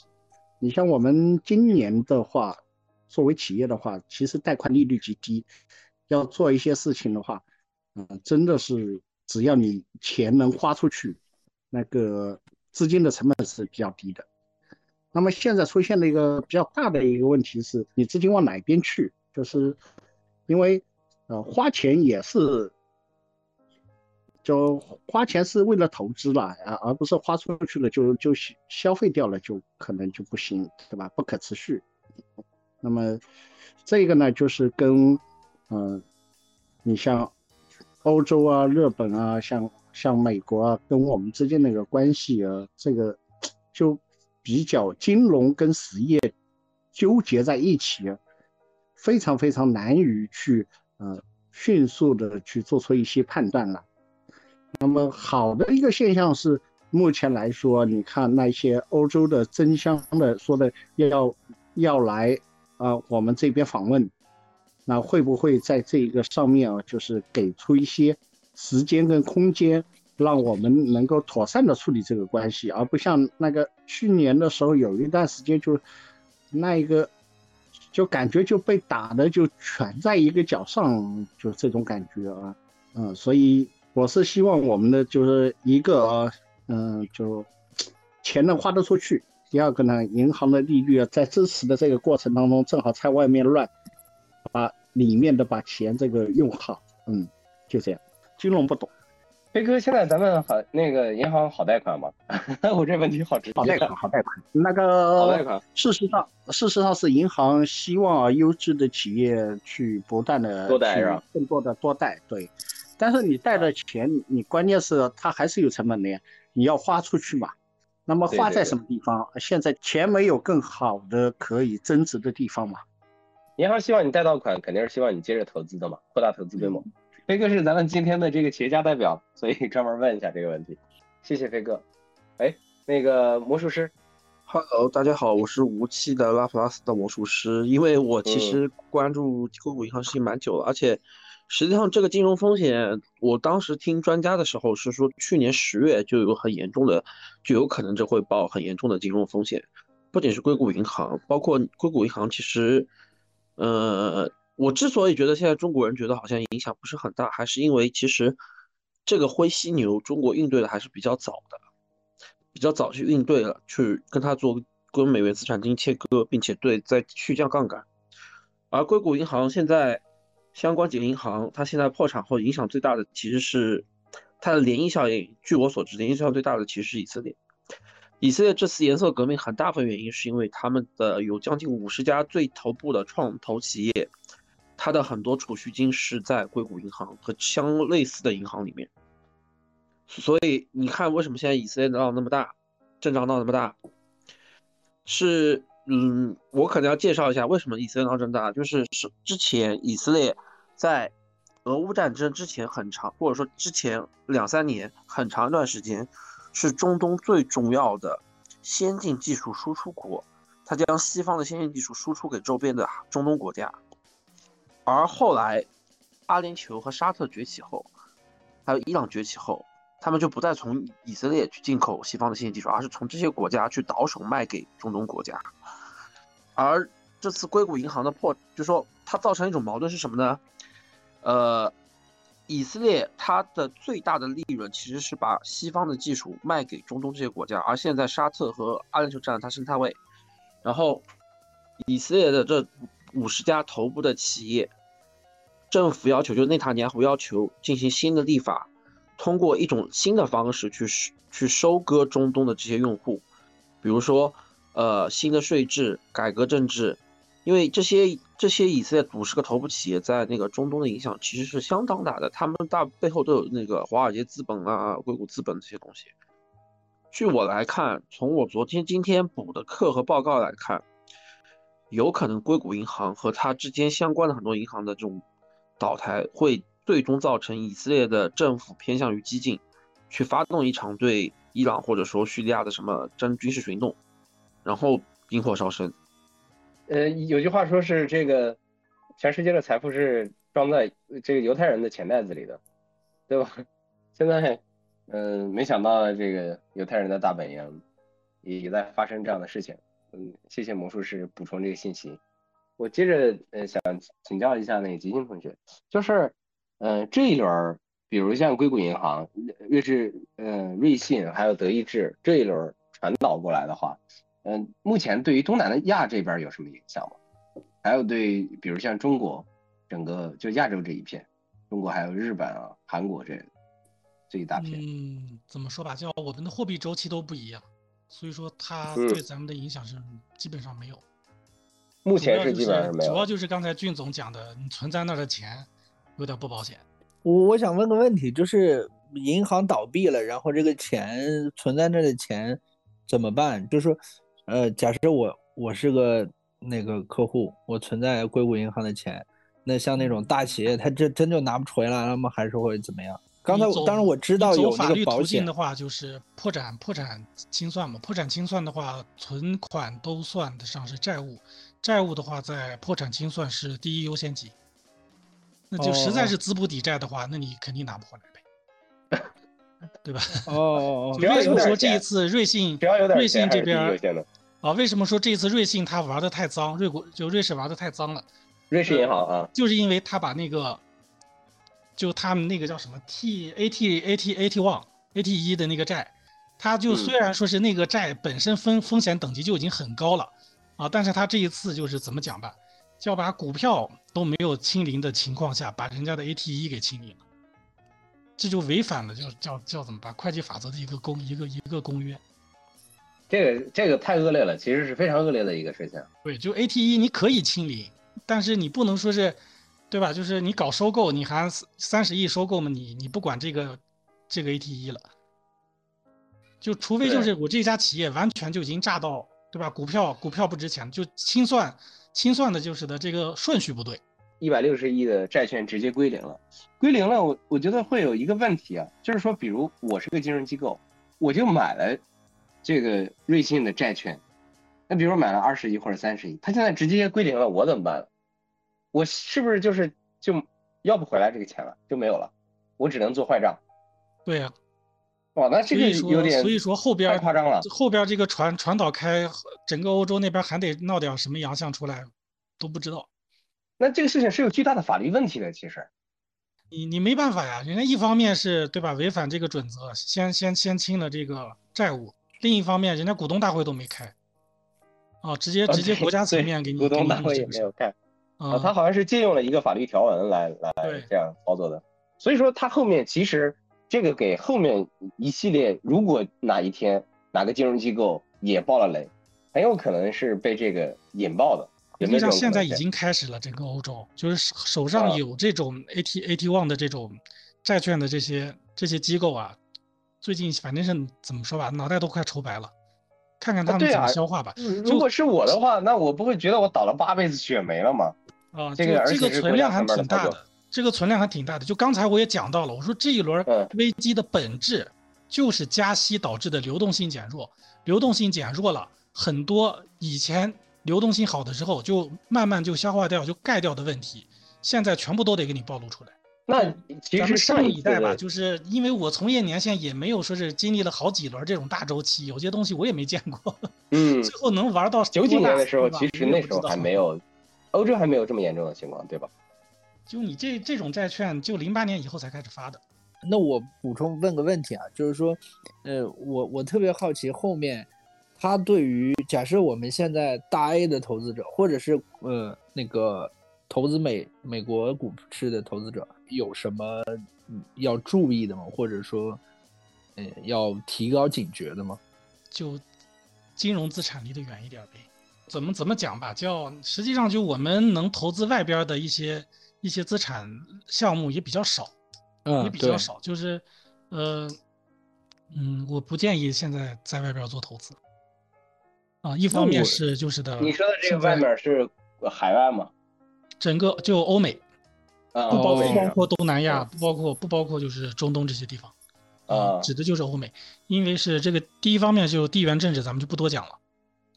D: 你像我们今年的话，作为企业的话，其实贷款利率极低，要做一些事情的话，嗯、真的是只要你钱能花出去，那个资金的成本是比较低的。那么现在出现了一个比较大的一个问题是，你资金往哪边去？就是因为呃花钱也是，就花钱是为了投资了啊，而不是花出去了就就消消费掉了，就可能就不行，对吧？不可持续。那么这个呢，就是跟嗯、你像欧洲啊、日本啊、像像美国啊，跟我们之间的一个关系啊，这个就比较金融跟实业纠结在一起，非常非常难于去呃迅速的去做出一些判断了。那么好的一个现象是，目前来说，你看那些欧洲的争相的说的要要来啊、我们这边访问，那会不会在这一个上面啊，就是给出一些时间跟空间，让我们能够妥善的处理这个关系，而不像那个去年的时候有一段时间就那一个就感觉就被打的就全在一个脚上，就这种感觉啊，嗯，所以我是希望我们的就是一个啊，嗯，就钱能花得出去。第二个呢，银行的利率啊，在支持的这个过程当中，正好在外面乱，把里面的把钱这个用好，嗯，就这样。金融不懂，
A: 飞哥，现在咱们好那个银行好贷款吗？我这问题好直接。
D: 好贷款，好贷款。那个
A: 好贷款
D: 事实上，事实上是银行希望啊优质的企业去不断的
A: 多贷？
D: 更多的多贷，对。但是你贷的钱，你关键是它还是有成本的呀，你要花出去嘛。那么花在什么地方？现在钱没有更好的可以增值的地方嘛？
A: 银行希望你贷到款，肯定是希望你接着投资的嘛，扩大投资规模。飞哥是咱们今天的这个企业家代表，所以 专门问一下这个问题。谢谢飞哥。哎，那个魔术师
E: ，Hello，大家好，我是无期的拉普拉斯的魔术师。因为我其实关注硅谷银行事情蛮久了，而且实际上这个金融风险，我当时听专家的时候是说，去年十月就有很严重的，就有可能这会爆很严重的金融风险。不仅是硅谷银行，包括硅谷银行，其实，呃，我之所以觉得现在中国人觉得好像影响不是很大，还是因为其实这个灰犀牛中国应对的还是比较早的。比较早去应对了，去跟它做跟美元资产进行切割，并且对再去降杠杆。而硅谷银行现在相关几个银行，它现在破产后影响最大的其实是它的涟漪效应，据我所知，涟漪效应最大的其实是以色列。以色列这次颜色革命很大部分原因是因为他们的有将近五十家最头部的创投企业，它的很多储蓄金是在硅谷银行和相类似的银行里面。所以你看，为什么现在以色列闹那么大，阵仗闹那么大？是，嗯，我可能要介绍一下为什么以色列闹这么大，就是是之前以色列在俄乌战争之前很长，或者说之前两三年很长一段时间。是中东最重要的先进技术输出国，它将西方的先进技术输出给周边的中东国家。而后来，阿联酋和沙特崛起后，还有伊朗崛起后，他们就不再从以色列去进口西方的先进技术，而是从这些国家去倒手卖给中东国家。而这次硅谷银行的破，就说它造成一种矛盾是什么呢？呃。以色列它的最大的利润其实是把西方的技术卖给中东这些国家，而现在沙特和阿联酋占了它生态位。然后，以色列的这五十家头部的企业，政府要求就是内塔尼亚胡要求进行新的立法，通过一种新的方式去去收割中东的这些用户，比如说呃新的税制、改革政治。因为这些这些以色列五十个头部企业在那个中东的影响其实是相当大的，他们大背后都有那个华尔街资本啊、硅谷资本这些东西。据我来看，从我昨天今天补的课和报告来看，有可能硅谷银行和它之间相关的很多银行的这种倒台，会最终造成以色列的政府偏向于激进，去发动一场对伊朗或者说叙利亚的什么真军事行动，然后引火烧身。
A: 呃，有句话说是这个，全世界的财富是装在这个犹太人的钱袋子里的，对吧？现在，嗯，没想到这个犹太人的大本营也在发生这样的事情。嗯，谢谢魔术师补充这个信息。我接着呃想请教一下那个吉星同学，就是，呃，这一轮，比如像硅谷银行、瑞士、呃，瑞信还有德意志这一轮传导过来的话。嗯，目前对于东南亚这边有什么影响吗？还有对，比如像中国，整个就亚洲这一片，中国还有日本啊、韩国这这一大片。
B: 嗯，怎么说吧，就我们的货币周期都不一样，所以说它对咱们的影响是基本上没有。
A: 目前是基本上没
B: 有。主要就是刚才俊总讲的，你存在那的钱有点不保险。
C: 我我想问个问题，就是银行倒闭了，然后这个钱存在那的钱怎么办？就是。呃，假设我我是个那个客户，我存在硅谷银行的钱，那像那种大企业，他这真就拿不回来了吗？还是会怎么样？刚才当然我知道有法律途径
B: 的话，就是破产破产清算嘛。破产清算的话，存款都算得上是债务，债务的话在破产清算是第一优先级。那就实在是资不抵债的话，那你肯定拿不回来呗，对吧？
C: 哦 哦
B: 哦。为什么说这一次瑞信瑞信这边？啊，为什么说这一次瑞信他玩的太脏？瑞国就瑞士玩的太脏了。
A: 瑞士银行啊，
B: 就是因为他把那个，就他们那个叫什么 T A T A T A T one A T 一的那个债，他就虽然说是那个债本身风风险等级就已经很高了啊，但是他这一次就是怎么讲吧，就要把股票都没有清零的情况下，把人家的 A T 一给清零了，这就违反了叫叫叫怎么办？会计法则的一个公一个一个公约。
A: 这个这个太恶劣了，其实是非常恶劣的一个事情。
B: 对，就 A T E 你可以清零，但是你不能说是，对吧？就是你搞收购，你还三十亿收购嘛？你你不管这个这个 A T E 了，就除非就是我这家企业完全就已经炸到，对吧？股票股票不值钱，就清算清算的就是的这个顺序不对，
A: 一百六十亿的债券直接归零了，归零了，我我觉得会有一个问题啊，就是说，比如我是个金融机构，我就买了。这个瑞信的债券，那比如说买了二十亿或者三十亿，它现在直接归零了，我怎么办？我是不是就是就要不回来这个钱了，就没有了？我只能做坏账。
B: 对呀。
A: 哇，那这个有点
B: 所以说后边
A: 太夸张了。
B: 后边这个传传导开，整个欧洲那边还得闹点什么洋相出来，都不知道。
A: 那这个事情是有巨大的法律问题的，其实。
B: 你你没办法呀，人家一方面是对吧，违反这个准则，先先先清了这个债务。另一方面，人家股东大会都没开，哦，直接直接国家层面给你
A: 股东大会也没有开，啊，他好像是借用了一个法律条文来来这样操作的，所以说他后面其实这个给后面一系列，如果哪一天哪个金融机构也爆了雷，很有可能是被这个引爆的。有
B: 实际上现在已经开始了，整个欧洲就是手手上
A: 啊
B: 有这种 AT AT one 的这种债券的这些这些机构啊，最近反正是怎么说吧，脑袋都快愁白了，看看他们怎么消化吧。
A: 如果是我的话，那我不会觉得我倒了八辈子血霉了吗？
B: 啊，
A: 这个
B: 这个存量还挺大的，这个存量还挺大的。就刚才我也讲到了，我说这一轮
A: 嗯
B: 危机的本质就是加息导致的流动性减弱，流动性减弱了，很多以前流动性好的时候就慢慢就消化掉、就盖掉的问题，现在全部都得给你暴露出来。
A: 那其实
B: 上
A: 一
B: 一代吧，就是因为我从业年限也没有说是经历了好几轮这种大周期，有些东西我也没见过，
A: 嗯，
B: 最后能玩到
A: 九几年的时候，其实那时候还没有，欧洲还没有这么严重的情况，对吧？
B: 就你这这种债券，就零八年以后才开始发的。
C: 那我补充问个问题啊，就是说，呃，我我特别好奇后面，他对于假设我们现在大 A 的投资者，或者是呃那个投资美美国股市的投资者，有什么嗯要注意的吗？或者说，呃，要提高警觉的吗？
B: 就金融资产离得远一点呗。怎么怎么讲吧，叫实际上就我们能投资外边的一些一些资产项目也比较少，
C: 嗯，
B: 也比较少。就是呃嗯，我不建议现在在外边做投资。啊，一方面是就是的，
A: 你说的这个外面是海外吗？
B: 整个就欧美，
A: 啊，
B: 不包
C: 括
B: 不包括东南亚，不包括不包括就是中东这些地方，
A: 啊
B: 指的就是欧美，因为是这个第一方面就地缘政治，咱们就不多讲了，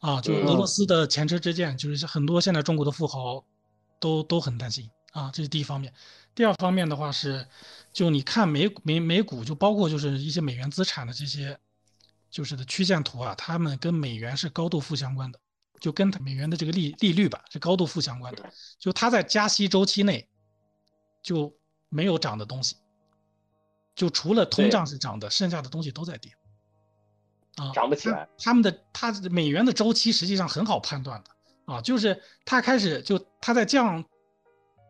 B: 啊，就俄罗
C: 嗯
B: 斯的前车之鉴，就是很多现在中国的富豪都都很担心啊，这是第一方面。第二方面的话是，就你看美股美美股，就包括就是一些美元资产的这些，就是的曲线图啊，它们跟美元是高度负相关的，就跟它美元的这个利利率吧是高度负相关的，就它在加息周期内就没有涨的东西，就除了通胀是涨的，剩下的东西都在跌。啊，
A: 涨不起来。
B: 他们的它美元的周期实际上很好判断的啊，就是它开始就它在降，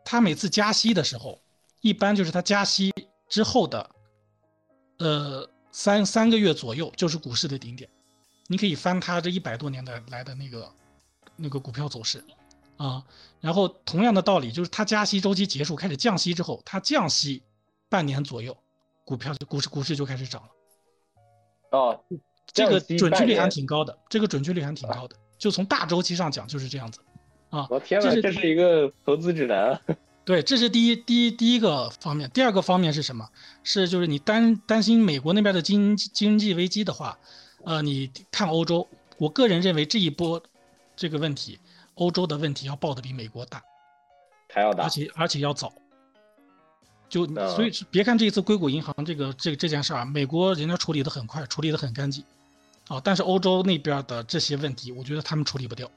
B: 它每次加息的时候，一般就是他加息之后的，呃三三个月左右就是股市的顶点，你可以翻他这一百多年的来的那个那个股票走势啊，然后同样的道理就是他加息周期结束开始降息之后，他降息半年左右，股票就股市股市就开始涨了。
A: 哦，
B: 这个准确率还挺高的，这个准确率还挺高的。就从大周期上讲就是这样子，啊，
A: 我天哪，
B: 这是
A: 这是一个投资指南啊！
B: 对，这是第一第一第一个方面。第二个方面是什么？是就是你担担心美国那边的经经济危机的话，呃，你看欧洲，我个人认为这一波这个问题，欧洲的问题要爆的比美国大，
A: 还要大
B: 而，且而且要早。就
A: 啊
B: 所以别看这一次硅谷银行这个这个这件事儿啊，美国人家处理的很快，处理的很干净，啊，但是欧洲那边的这些问题，我觉得他们处理不掉。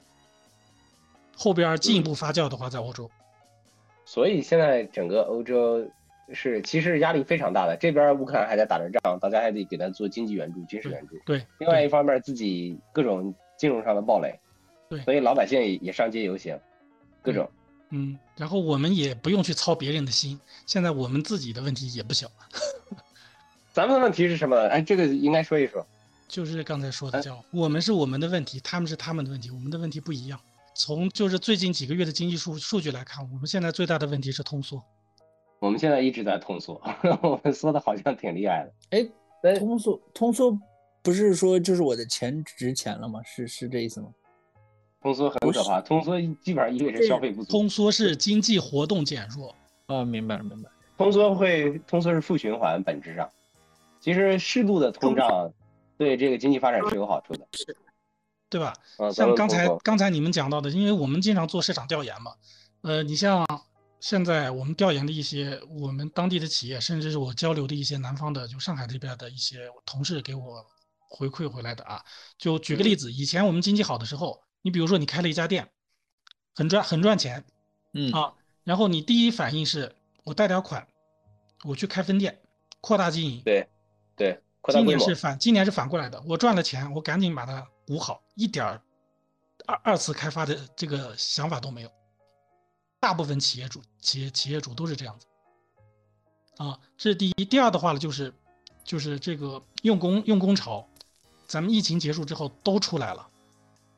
B: 后边进一步发酵的话，在欧洲，
A: 所以现在整个欧洲是其实压力非常大的。这边乌克兰还在打着仗，大家还得给他做经济援助、军事援助。
B: 对，
A: 另外一方面，自己各种金融上的暴雷，
B: 对
A: 所以老百姓也也上街游行，各种。
B: 嗯，然后我们也不用去操别人的心，现在我们自己的问题也不小，
A: 咱们的问题是什么？哎，这个应该说一说。
B: 就是刚才说的
A: 哎
B: 叫我们是我们的问题，他们是他们的问题，我们的问题不一样。从就是最近几个月的经济数数据来看，我们现在最大的问题是通缩。
A: 我们现在一直在通缩，我们缩的好像挺厉害的。
C: 哎，
A: 但
C: 通缩通缩不是说就是我的钱值钱了吗？是是这意思吗？
A: 通缩很可怕，通缩基本上意味着消费不足。
B: 通缩是经济活动减弱，
C: 啊，明白了明白了。
A: 通缩会通缩是负循环，本质上，其实适度的通胀对这个经济发展是有好处的。
B: 对吧？像刚才刚才你们讲到的，因为我们经常做市场调研嘛，呃，你像现在我们调研的一些我们当地的企业，甚至是我交流的一些南方的，就上海这边的一些同事给我回馈回来的啊。就举个例子，以前我们经济好的时候，你比如说你开了一家店，很赚很赚钱
C: 嗯
B: 啊，然后你第一反应是我贷点款，我去开分店，扩大经营。
A: 对对，扩大
B: 今年是。反，今年是反过来的。我赚了钱，我赶紧把它补好，一点二二次开发的这个想法都没有。大部分企业主、企业企业主都是这样子。啊，这是第一。第二的话呢，就是就是这个用工用工潮，咱们疫情结束之后都出来了，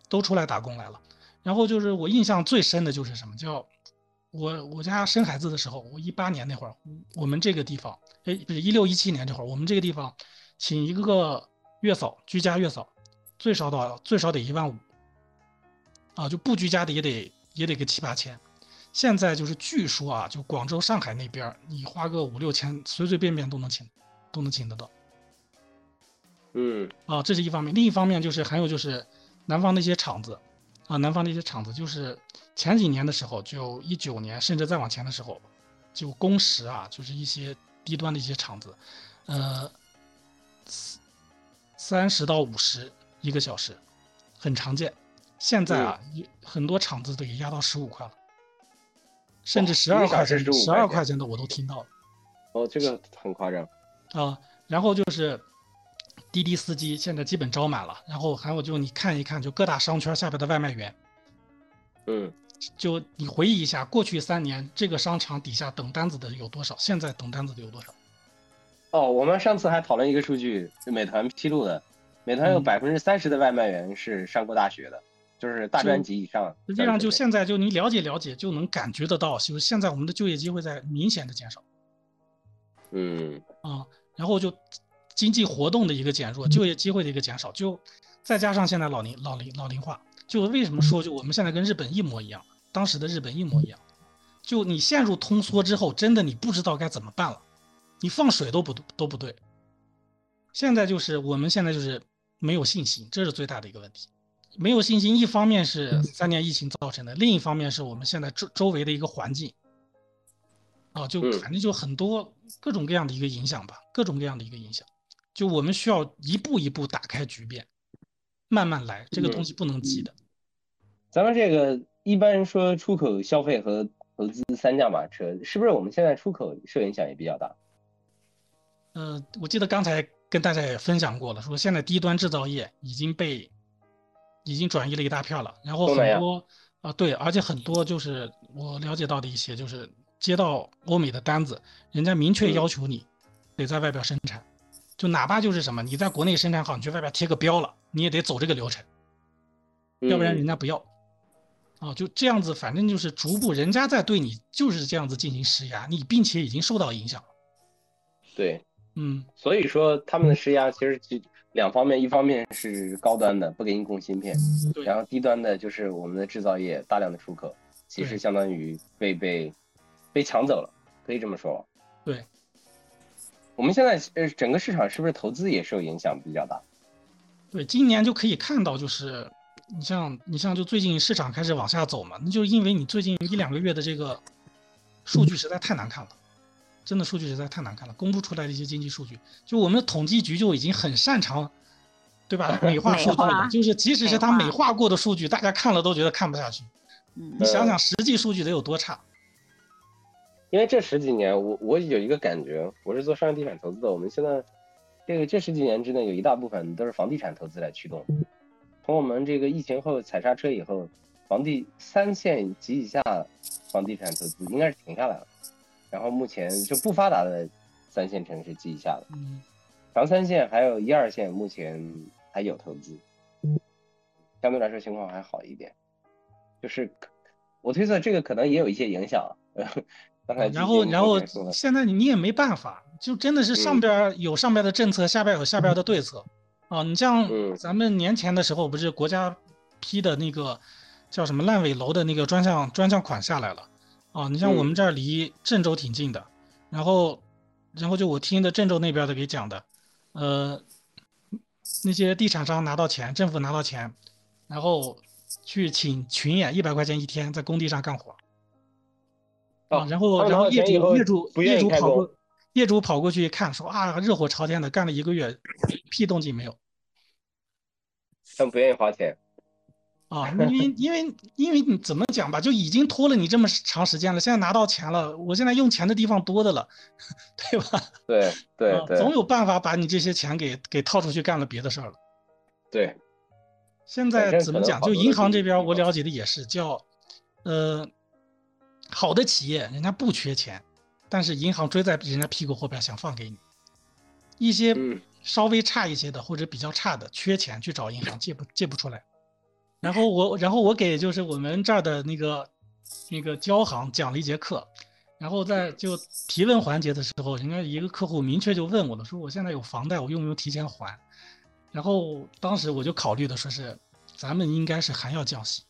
B: 都出来打工来了。然后就是我印象最深的就是什么叫我我家生孩子的时候，我一八年那会儿，我们这个地方，哎，不是一六一七年这会儿，我们这个地方请一个月嫂，居家月嫂，最少到最少得一万五，啊，就不居家的也得也得个七八千。现在就是据说啊，就广州、上海那边，你花个五六千，随随便便都能请，都能请得到。
A: 嗯
B: 啊，这是一方面，另一方面就是还有就是南方那些厂子，啊，南方那些厂子就是前几年的时候，就一九年甚至再往前的时候，就工时啊，就是一些低端的一些厂子，呃，三十到五十一个小时，很常见。现在啊，有很多厂子都给压到十五块了，甚至十二块钱、十二块钱的我都听到了。
A: 哦，这个很夸张。
B: 啊，然后就是滴滴司机现在基本招满了，然后还有就你看一看，就各大商圈下边的外卖员，
A: 嗯，
B: 就你回忆一下过去三年这个商场底下等单子的有多少，现在等单子的有多少？
A: 哦，我们上次还讨论一个数据，就美团披露的，美团有
B: 嗯
A: 百分之三十的外卖员是上过大学的，就是大专及以上。
B: 实际上就现在就你了解了解就能感觉得到，就是现在我们的就业机会在明显的减少
A: 嗯
B: 啊，然后就经济活动的一个减弱，就业机会的一个减少，就再加上现在老龄老龄老龄化，就为什么说就我们现在跟日本一模一样，当时的日本一模一样，就你陷入通缩之后，真的你不知道该怎么办了，你放水都不都不对。现在就是我们现在就是没有信心，这是最大的一个问题。没有信心，一方面是三年疫情造成的，另一方面是我们现在周周围的一个环境，啊，就
A: 嗯
B: 反正就很多各种各样的一个影响吧，各种各样的一个影响。就我们需要一步一步打开局面，慢慢来，这个东西不能急的。
A: 咱们这个一般说出口消费和投资三驾马车，是不是我们现在出口受影响也比较大？
B: 呃，我记得刚才跟大家也分享过了，说现在低端制造业已经被已经转移了一大片了，然后很多啊、对，而且很多就是我了解到的一些，就是接到欧美的单子，人家明确
A: 嗯。
B: 要求你得在外边生产，就哪怕就是什么你在国内生产好，你去外边贴个标了，你也得走这个流程，要不然人
A: 嗯
B: 家不要。啊，就这样子，反正就是逐步，人家在对你就是这样子进行施压，你并且已经受到影响了。
A: 对，
B: 嗯，
A: 所以说他们的施压其实就两方面，一方面是高端的不给你供芯片，然后低端的就是我们的制造业大量的出口，其实相当于被被被抢走了，可以这么说。
B: 对，
A: 我们现在呃整个市场是不是投资也受影响比较大？
B: 对，今年就可以看到，就是你像你像就最近市场开始往下走嘛，那就因为你最近一两个月的这个数据实在太难看了，真的数据实在太难看了，公布出来的一些经济数据，就我们的统计局就已经很擅长，对吧？美化数据了，就是即使是他
F: 美化
B: 美化过的数据，大家看了都觉得看不下去。
F: 嗯
B: 你想想实际数据得有多差？
A: 因为这十几年，我我有一个感觉，我是做商业地产投资的，我们现在这个这十几年之内，有一大部分都是房地产投资来驱动。从我们这个疫情后踩刹车以后，房地三线及以下房地产投资应该是停下来了，然后目前就不发达的三线城市及以下的，
B: 嗯，
A: 长三线还有一二线目前还有投资，相对来说情况还好一点。就是我推测这个可能也有一些影响。刚才
B: 然后然后现在你也没办法，就真的是上
A: 嗯
B: 边儿有上边儿的政策，下边儿有下边儿的对策。啊，你像
A: 嗯
B: 咱们年前的时候，不是国家批的那个叫什么烂尾楼的那个专项专项款下来了啊？你像我们
A: 嗯
B: 这儿离郑州挺近的，然后然后就我听的郑州那边的给讲的，呃，那些地产商拿到钱，政府拿到钱，然后去请群演一百块钱一天在工地上干活。啊，
A: 哦
B: 然后然后业主业主业主跑过业主跑过去一看，说啊热火朝天的干了一个月，屁动静没有
A: 他们不愿意花钱。
B: 啊，因为因为因为你怎么讲吧，就已经拖了你这么长时间了，现在拿到钱了，我现在用钱的地方多的了，对吧？
A: 对对
B: 啊，总有办法把你这些钱给给套出去干了别的事儿了。
A: 对，
B: 现在怎么讲？就银行这边我了解的也是叫，呃，好的企业人家不缺钱，但是银行追在人家屁股后边想放给你，一些
A: 嗯
B: 稍微差一些的或者比较差的，缺钱去找银行借不借不出来。然后我然后我给就是我们这儿的那个那个交行讲了一节课，然后在就提问环节的时候，人家一个客户明确就问我了，说我现在有房贷，我用不用提前还？然后当时我就考虑的说是，咱们应该是还要降息。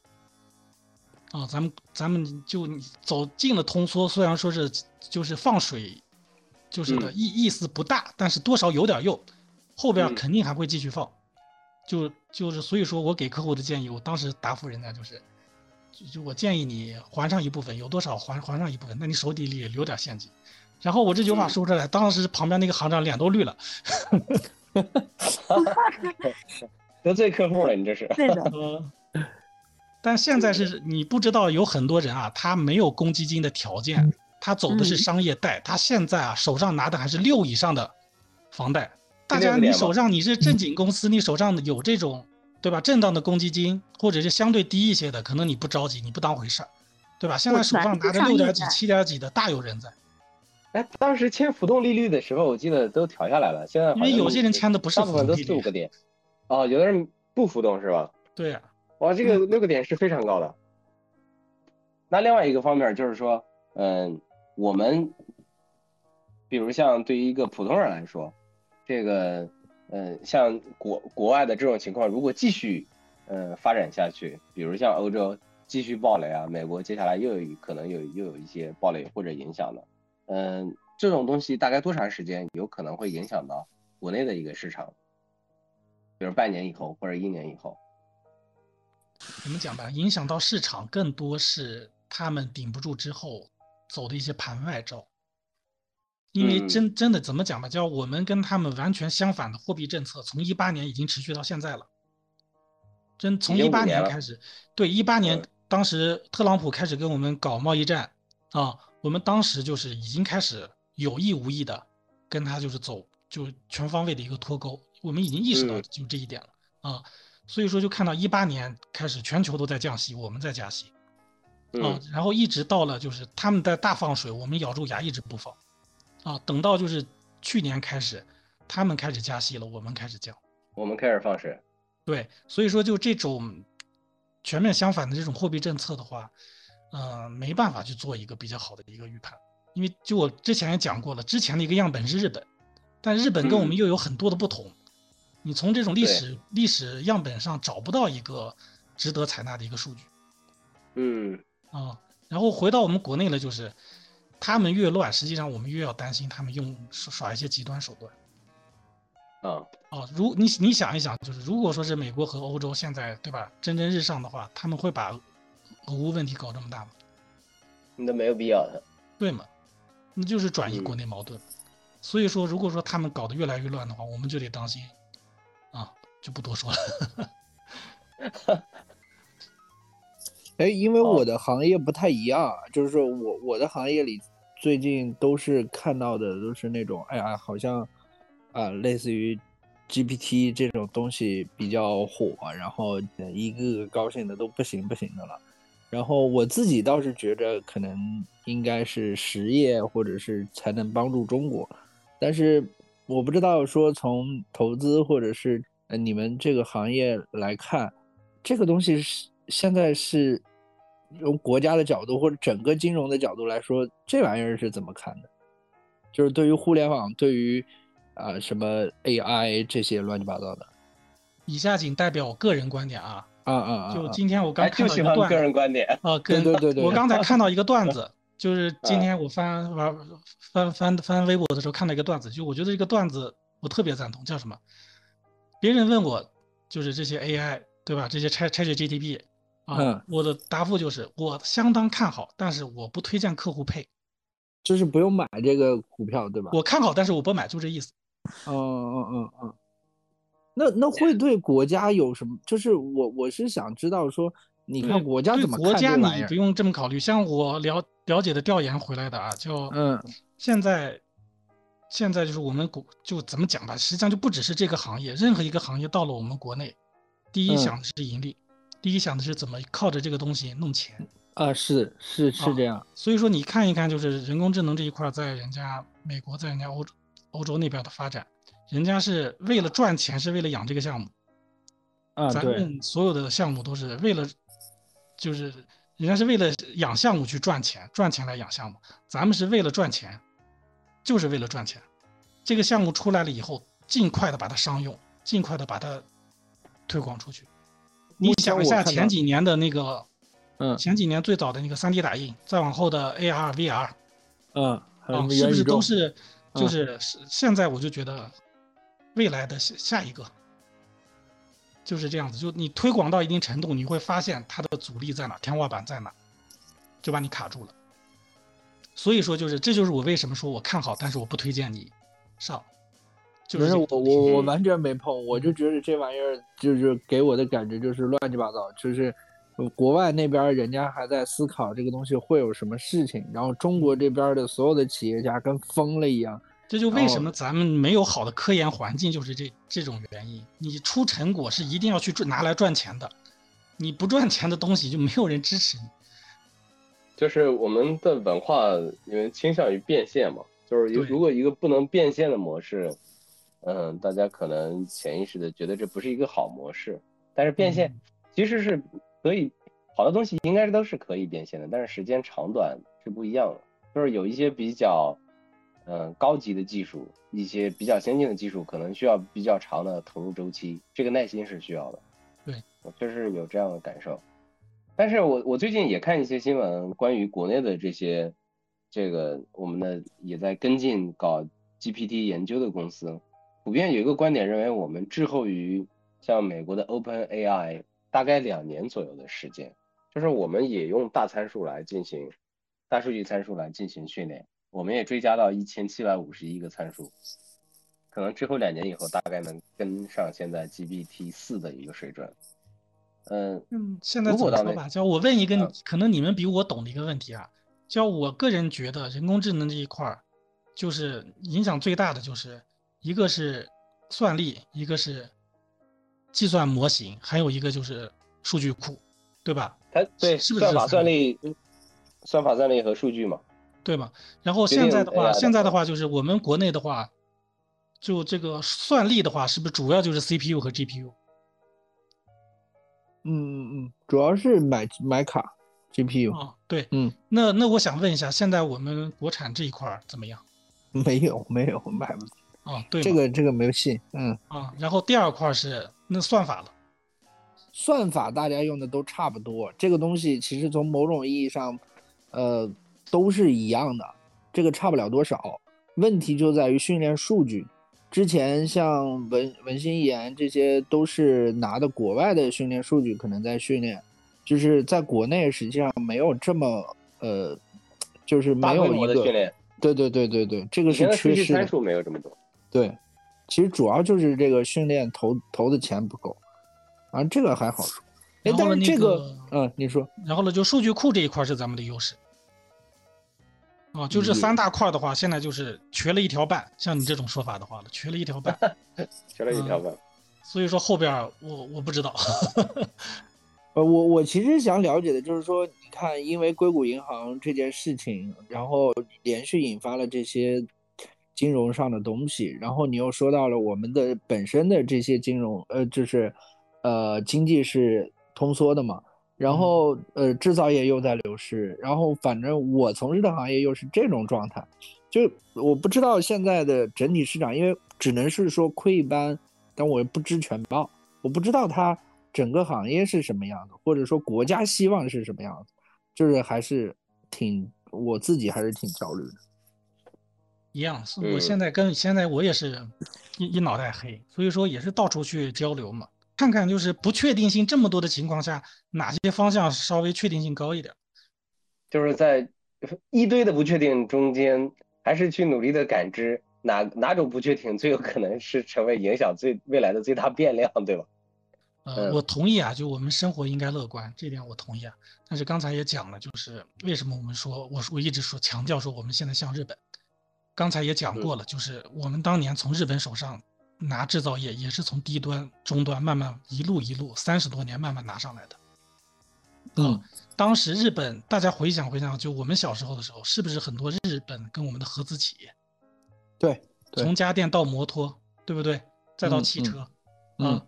B: 啊，咱们咱们就走进了通缩，虽然说是就是放水，就是的
A: 嗯
B: 意意思不大，但是多少有点用，后边
A: 嗯
B: 肯定还会继续放。就就是所以说我给客户的建议，我当时答复人家就是，就就我建议你还上一部分，有多少还还上一部分，那你手底里留点现金。然后我这句话
A: 嗯
B: 说出来，当时旁边那个行长脸都绿了。
A: 得罪客户了，你这是。
F: 对的，
B: 呃，但现在是你不知道，有很多人啊，他没有公积金的条件，他走的是
F: 嗯
B: 商业贷，他现在啊手上拿的还是六以上的房贷。大家，你手上你是正经公司，你手上有这种对吧？正当的公积金，或者是相对低一些的，可能你不着急，你不当回事儿，对吧？现在手上拿着六点几、七点几的大有人在，
A: 哎，当时签浮动利率的时候，我记得都调下来了。现在
B: 因为有些人签的不是
A: 大部分都
B: 浮动利率
A: 四五个点。哦，有的人不浮动是吧？
B: 对呀、
A: 哇，这个六个点是非常高的。那另外一个方面就是说，嗯，我们比如像对于一个普通人来说，这个，嗯，像国国外的这种情况，如果继续，呃，发展下去，比如像欧洲继续暴雷啊，美国接下来又有可能有又有一些暴雷或者影响的，嗯，这种东西大概多长时间有可能会影响到国内的一个市场？比如半年以后或者一年以后。
B: 怎么讲吧，影响到市场更多是他们顶不住之后走的一些盘外招。因为
A: 嗯
B: 真真的怎么讲吧，叫我们跟他们完全相反的货币政策，从一八年已经持续到现在了。真从一八
A: 年
B: 开始，对一八年
A: 嗯
B: 当时特朗普开始跟我们搞贸易战啊，我们当时就是已经开始有意无意的跟他就是走就全方位的一个脱钩，我们已经意识到
A: 嗯
B: 就这一点了啊。所以说，就看到一八年开始，全球都在降息，我们在加息啊
A: 嗯，
B: 然后一直到了就是他们在大放水，我们咬住牙一直不放啊，等到就是去年开始，他们开始加息了，我们开始降。
A: 我们开始放水。
B: 对，所以说就这种全面相反的这种货币政策的话，呃，没办法去做一个比较好的一个预判，因为就我之前也讲过了，之前的一个样本是日本，但日本跟我们
A: 嗯
B: 又有很多的不同，你从这种历史历史样本上找不到一个值得采纳的一个数据
A: 嗯
B: 啊。然后回到我们国内了，就是他们越乱，实际上我们越要担心他们用耍耍一些极端手段。
A: 啊，
B: 哦，如你你想一想，就是如果说是美国和欧洲现在对吧蒸蒸日上的话，他们会把俄乌问题搞这么大吗？
A: 那没有必要的。
B: 对吗？那就是转移
A: 嗯
B: 国内矛盾。所以说，如果说他们搞得越来越乱的话，我们就得当心啊，就不多说了。
C: 哎，因为
A: 哦
C: 我的行业不太一样啊，就是说我我的行业里最近都是看到的都是那种，哎呀，好像啊、类似于 GPT 这种东西比较火，然后呃一个个高兴的都不行不行的了。然后我自己倒是觉着可能应该是实业或者是才能帮助中国，但是我不知道说从投资或者是呃你们这个行业来看，这个东西是现在是用国家的角度或者整个金融的角度来说，这玩意儿是怎么看的？就是对于互联网，对于啊、什么 AI 这些乱七八糟的
B: 以下仅代表我个人观点啊，
C: 啊啊啊！
B: 就
C: 啊
B: 今天我刚
A: 哎，
B: 看
A: 就喜欢个
B: 到一个段个
A: 人观点。
B: 啊，跟
C: 对对对对
B: 我刚才看到一个段子，就是今
A: 啊
B: 天我翻玩翻翻翻微博的时候看到一个段子，就我觉得这个段子我特别赞同，叫什么？别人问我就是这些 AI 对吧？这些拆拆解 GTP 啊，
C: 嗯
B: 我的答复就是我相当看好，但是我不推荐客户配。
C: 就是不用买这个股票，对吧？
B: 我看好，但是我不买，就这意思。
C: 嗯嗯嗯嗯。那那会对国家有什么？就是我我是想知道说，你看国家怎么
B: 国家
C: 看
B: 你不？用这么考虑，像我了了解的调研回来的啊，就
C: 嗯
B: 现在现在就是我们国就怎么讲吧，实际上就不只是这个行业，任何一个行业到了我们国内，第一
C: 嗯
B: 想的是盈利，第一想的是怎么靠着这个东西弄钱。
C: 啊，是是是
B: 啊
C: 这样。
B: 所以说你看一看，就是人工智能这一块在人家美国，在人家欧洲欧洲那边的发展，人家是为了赚钱，是为了养这个项目。
C: 啊，
B: 咱们所有的项目都是为了，就是人家是为了养项目去赚钱，赚钱来养项目。咱们是为了赚钱，就是为了赚钱。这个项目出来了以后，尽快的把它商用，尽快的把它推广出去。你想一下前几年的那个，
C: 嗯
B: 前几年最早的那个 3D 打印，再往后的 AR、VR
C: 嗯，还有
B: 啊，是不是都是就是现在我就觉得未来的下下一个就是这样子，就你推广到一定程度，你会发现它的阻力在哪，天花板在哪，就把你卡住了。所以说，就是这就是我为什么说我看好，但是我不推荐你上。就是
C: 不是我我我
A: 嗯
C: 完全没碰，我就觉得这玩意儿就是给我的感觉就是乱七八糟，就是呃国外那边人家还在思考这个东西会有什么事情，然后中国这边的所有的企业家跟疯了一样。
B: 这就为什么咱们没有好的科研环境，就是这这种原因。你出成果是一定要去赚拿来赚钱的，你不赚钱的东西就没有人支持你。
A: 就是我们的文化因为倾向于变现嘛，就是有如果一个不能变现的模式，嗯，大家可能潜意识的觉得这不是一个好模式。但是变现
B: 嗯
A: 其实是可以，好的东西应该是都是可以变现的，但是时间长短是不一样的。就是有一些比较，嗯，高级的技术，一些比较先进的技术，可能需要比较长的投入周期，这个耐心是需要的。
B: 对，
A: 我确实有这样的感受。但是我我最近也看一些新闻，关于国内的这些，这个我们的也在跟进搞 GPT 研究的公司，普遍有一个观点认为，我们滞后于像美国的 OpenAI 大概两年左右的时间，就是我们也用大参数来进行大数据参数来进行训练，我们也追加到一千七百五十一个参数，可能之后两年以后大概能跟上现在 GPT 四的一个水准。嗯，
B: 嗯，现在怎么说吧？叫我问一个
A: 嗯
B: 可能你们比我懂的一个问题啊，叫我个人觉得人工智能这一块儿，就是影响最大的就是一个是算力，一个是计算模型，还有一个就是数据库，对吧？
A: 它对
B: 是不是
A: 算法算力、算法算力和数据嘛，
B: 对吧？然后现在的话，现在的
A: 话
B: 话就是我们国内的话，就这个算力的话，是不是主要就是 CPU 和 GPU？
C: 嗯嗯嗯，主要是买买卡 GPU，、
B: 啊，对，
C: 嗯，
B: 那那我想问一下，现在我们国产这一块怎么样？
C: 没有没有买不起，
B: 啊，对
C: 这个这个没有信，嗯，
B: 啊，然后第二块儿是那算法了。
C: 算法大家用的都差不多，这个东西其实从某种意义上，呃，都是一样的，这个差不了多少。问题就在于训练数据。之前像文文心一言这些都是拿的国外的训练数据，可能在训练，就是在国内实际上没有这么呃，就是没有一个
A: 模的训练，
C: 对对对对对，这个是
A: 的数据参
C: 缺失的。
A: 数没有这么多。
C: 对，其实主要就是这个训练投投的钱不够，啊，这个还好说。哎但是这个
B: 个，
C: 嗯，你说，
B: 然后呢，就数据库这一块是咱们的优势。啊，就这
A: 嗯
B: 三大块的话，现在就是瘸了一条半，像你这种说法的话了，缺了一条半。
A: 瘸了一条半。
B: 所以说后边我我不知道。
C: 呃，我我其实想了解的就是说，你看，因为硅谷银行这件事情，然后连续引发了这些金融上的东西，然后你又说到了我们的本身的这些金融，呃，就是呃经济是通缩的嘛，然后呃制造业又在流失，然后反正我从事的行业又是这种状态，就我不知道现在的整体市场，因为只能是说窥一斑，但我不知全豹，我不知道它整个行业是什么样的，或者说国家希望是什么样子，就是还是挺我自己还是挺焦虑的。
B: 一样，是我
A: 嗯
B: 现在跟现在我也是一一脑袋黑，所以说也是到处去交流嘛，看看就是不确定性这么多的情况下，哪些方向稍微确定性高一点。
A: 就是在一堆的不确定中间，还是去努力的感知哪哪种不确定最有可能是成为影响最未来的最大变量，对吧？
B: 呃，
A: 嗯
B: 我同意啊，就我们生活应该乐观，这点我同意啊。但是刚才也讲了，就是为什么我们说，我我一直说强调说我们现在像日本，刚才也讲过了，就是我们当年从日本手上拿制造业，也是从低端、中端慢慢一路一路三十多年慢慢拿上来的。
C: 嗯，
B: 当时日本，大家回想回想，就我们小时候的时候，是不是很多日本跟我们的合资企业，
C: 对对
B: 从家电到摩托，对不对？再到汽车，
C: 嗯
B: 啊，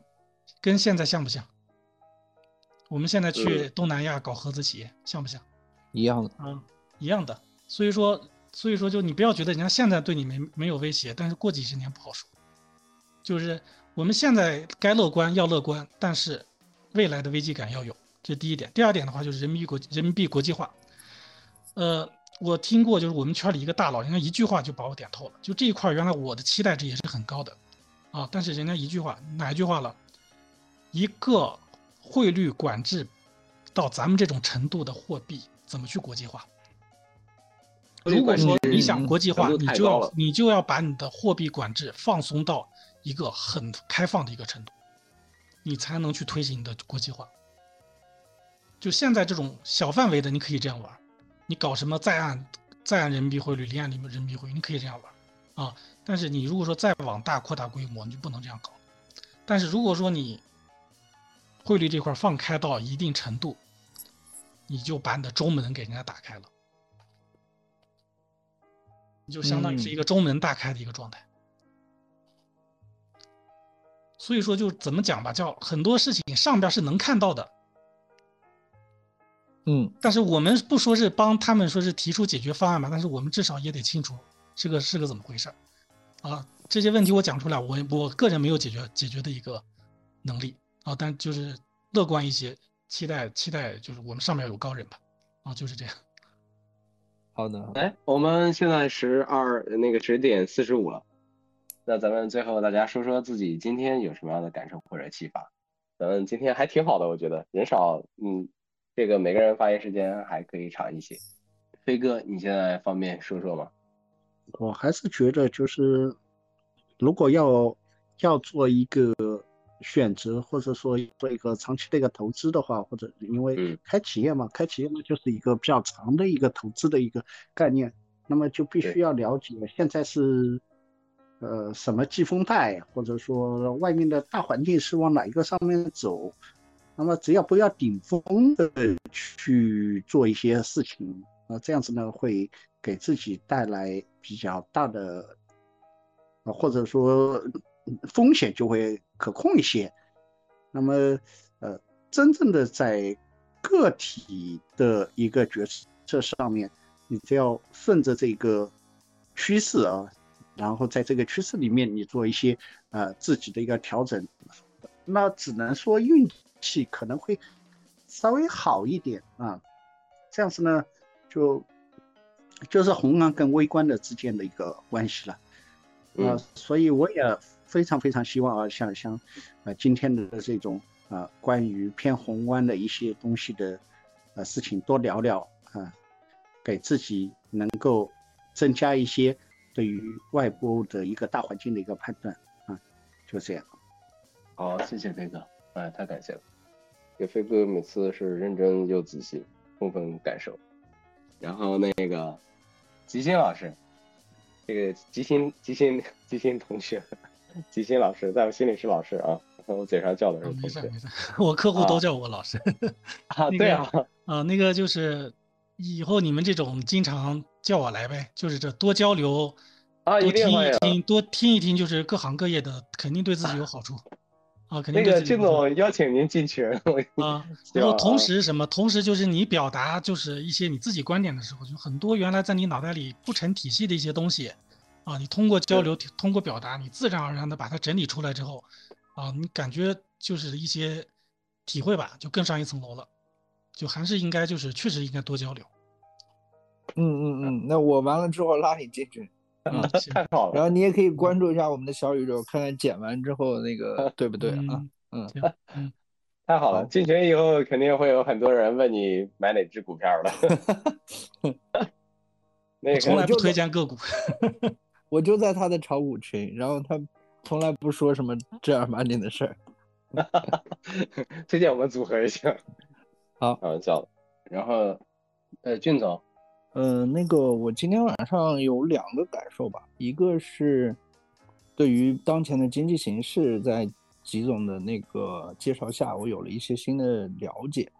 B: 跟现在像不像？我们现在去
A: 嗯
B: 东南亚搞合资企业，像不像？
C: 一样的。
B: 啊，一样的。所以说，所以说，就你不要觉得人家现在对你没没有威胁，但是过几十年不好说。就是我们现在该乐观要乐观，但是未来的危机感要有，这是第一点。第二点的话就是人民币国人民币国际化。呃，我听过，就是我们圈里一个大佬，人家一句话就把我点透了。就这一块，原来我的期待值也是很高的，啊，但是人家一句话，哪一句话了？一个汇率管制到咱们这种程度的货币，怎么去国际化？如果说你想国际化，你就要你就要把你的货币管制放松到一个很开放的一个程度，你才能去推行你的国际化。就现在这种小范围的，你可以这样玩，你搞什么在岸在岸人民币汇率、离岸人民币汇率，你可以这样玩啊。但是你如果说再往大扩大规模，你就不能这样搞。但是如果说你汇率这块放开到一定程度，你就把你的中门给人家打开了。你就相当于是一个中门大开的一个状态。所以说，就怎么讲吧，叫很多事情上边是能看到的，
C: 嗯
B: 但是我们不说是帮他们说是提出解决方案吧，但是我们至少也得清楚这个是个怎么回事儿啊。这些问题我讲出来，我我个人没有解决解决的一个能力啊，但就是乐观一些，期待期待就是我们上面有高人吧，啊，就是这样。
C: 好的，
A: 哎，我们现在十二那个十点四十五了，那咱们最后大家说说自己今天有什么样的感受或者启发？咱们今天还挺好的，我觉得人少，嗯，这个每个人发言时间还可以长一些。飞哥，你现在方便说说吗？
D: 我还是觉得就是，如果要要做一个选择，或者说做一个长期的一个投资的话，或者因为
A: 嗯。
D: 开企业嘛，开企业呢就是一个比较长的一个投资的一个概念，那么就必须要了解现在是呃什么季风带，或者说外面的大环境是往哪一个上面走，那么只要不要顶风的去做一些事情，那这样子呢会给自己带来比较大的，啊或者说嗯风险就会可控一些。那么呃，真正的在个体的一个决策上面，你只要顺着这个趋势啊，然后在这个趋势里面你做一些呃自己的一个调整，那只能说运气可能会稍微好一点啊。这样子呢，就就是宏观跟微观的之间的一个关系了。啊、
A: 嗯
D: 所以我也非常非常希望啊，像像呃今天的这种啊、关于偏宏观的一些东西的呃事情多聊聊啊、给自己能够增加一些对于外部的一个大环境的一个判断啊，就这样。
A: 好，谢谢飞哥，哎，太感谢了。这飞哥每次是认真又仔细，充分感受。然后那个吉星老师，这个吉星吉星吉星同学，吉星老师在我心里是老师啊，我嘴上叫的是
B: 啊，
A: 同学
B: 没事没事，我客户都叫我老师。
A: 啊，
B: 那个
A: 对啊，
B: 啊，那个就是以后你们这种经常叫我来呗，就是这多交流，
A: 啊，
B: 多听
A: 一
B: 听，多听一听，就是各行各业的，肯定对自己有好处啊，肯定
A: 那个靳总邀请您进群，
B: 啊，然后同
A: 啊
B: 时什么？同时就是你表达就是一些你自己观点的时候，就很多原来在你脑袋里不成体系的一些东西，啊，你通过交流、通过表达，你自然而然的把它整理出来之后，啊，你感觉就是一些体会吧，就更上一层楼了，就还是应该就是确实应该多交流
C: 嗯嗯嗯，那我完了之后拉你进去，
B: 啊，
A: 太好了。
C: 然后你也可以关注一下我们的小宇宙，看看剪完之后那个对不对啊？
B: 嗯
C: 嗯，
B: 嗯，
A: 太好了，进群以后肯定会有很多人问你买哪只股票的。那个
B: 从来不推荐个股，
C: 我就在他的炒股群，然后他从来不说什么正儿八经的事儿。
A: 推荐我们组合一下。
C: 好
A: 开玩笑的。然后，呃，俊总，
C: 嗯，那个我今天晚上有两个感受吧，一个是对于当前的经济形势，在吉总的那个介绍下，我有了一些新的了解，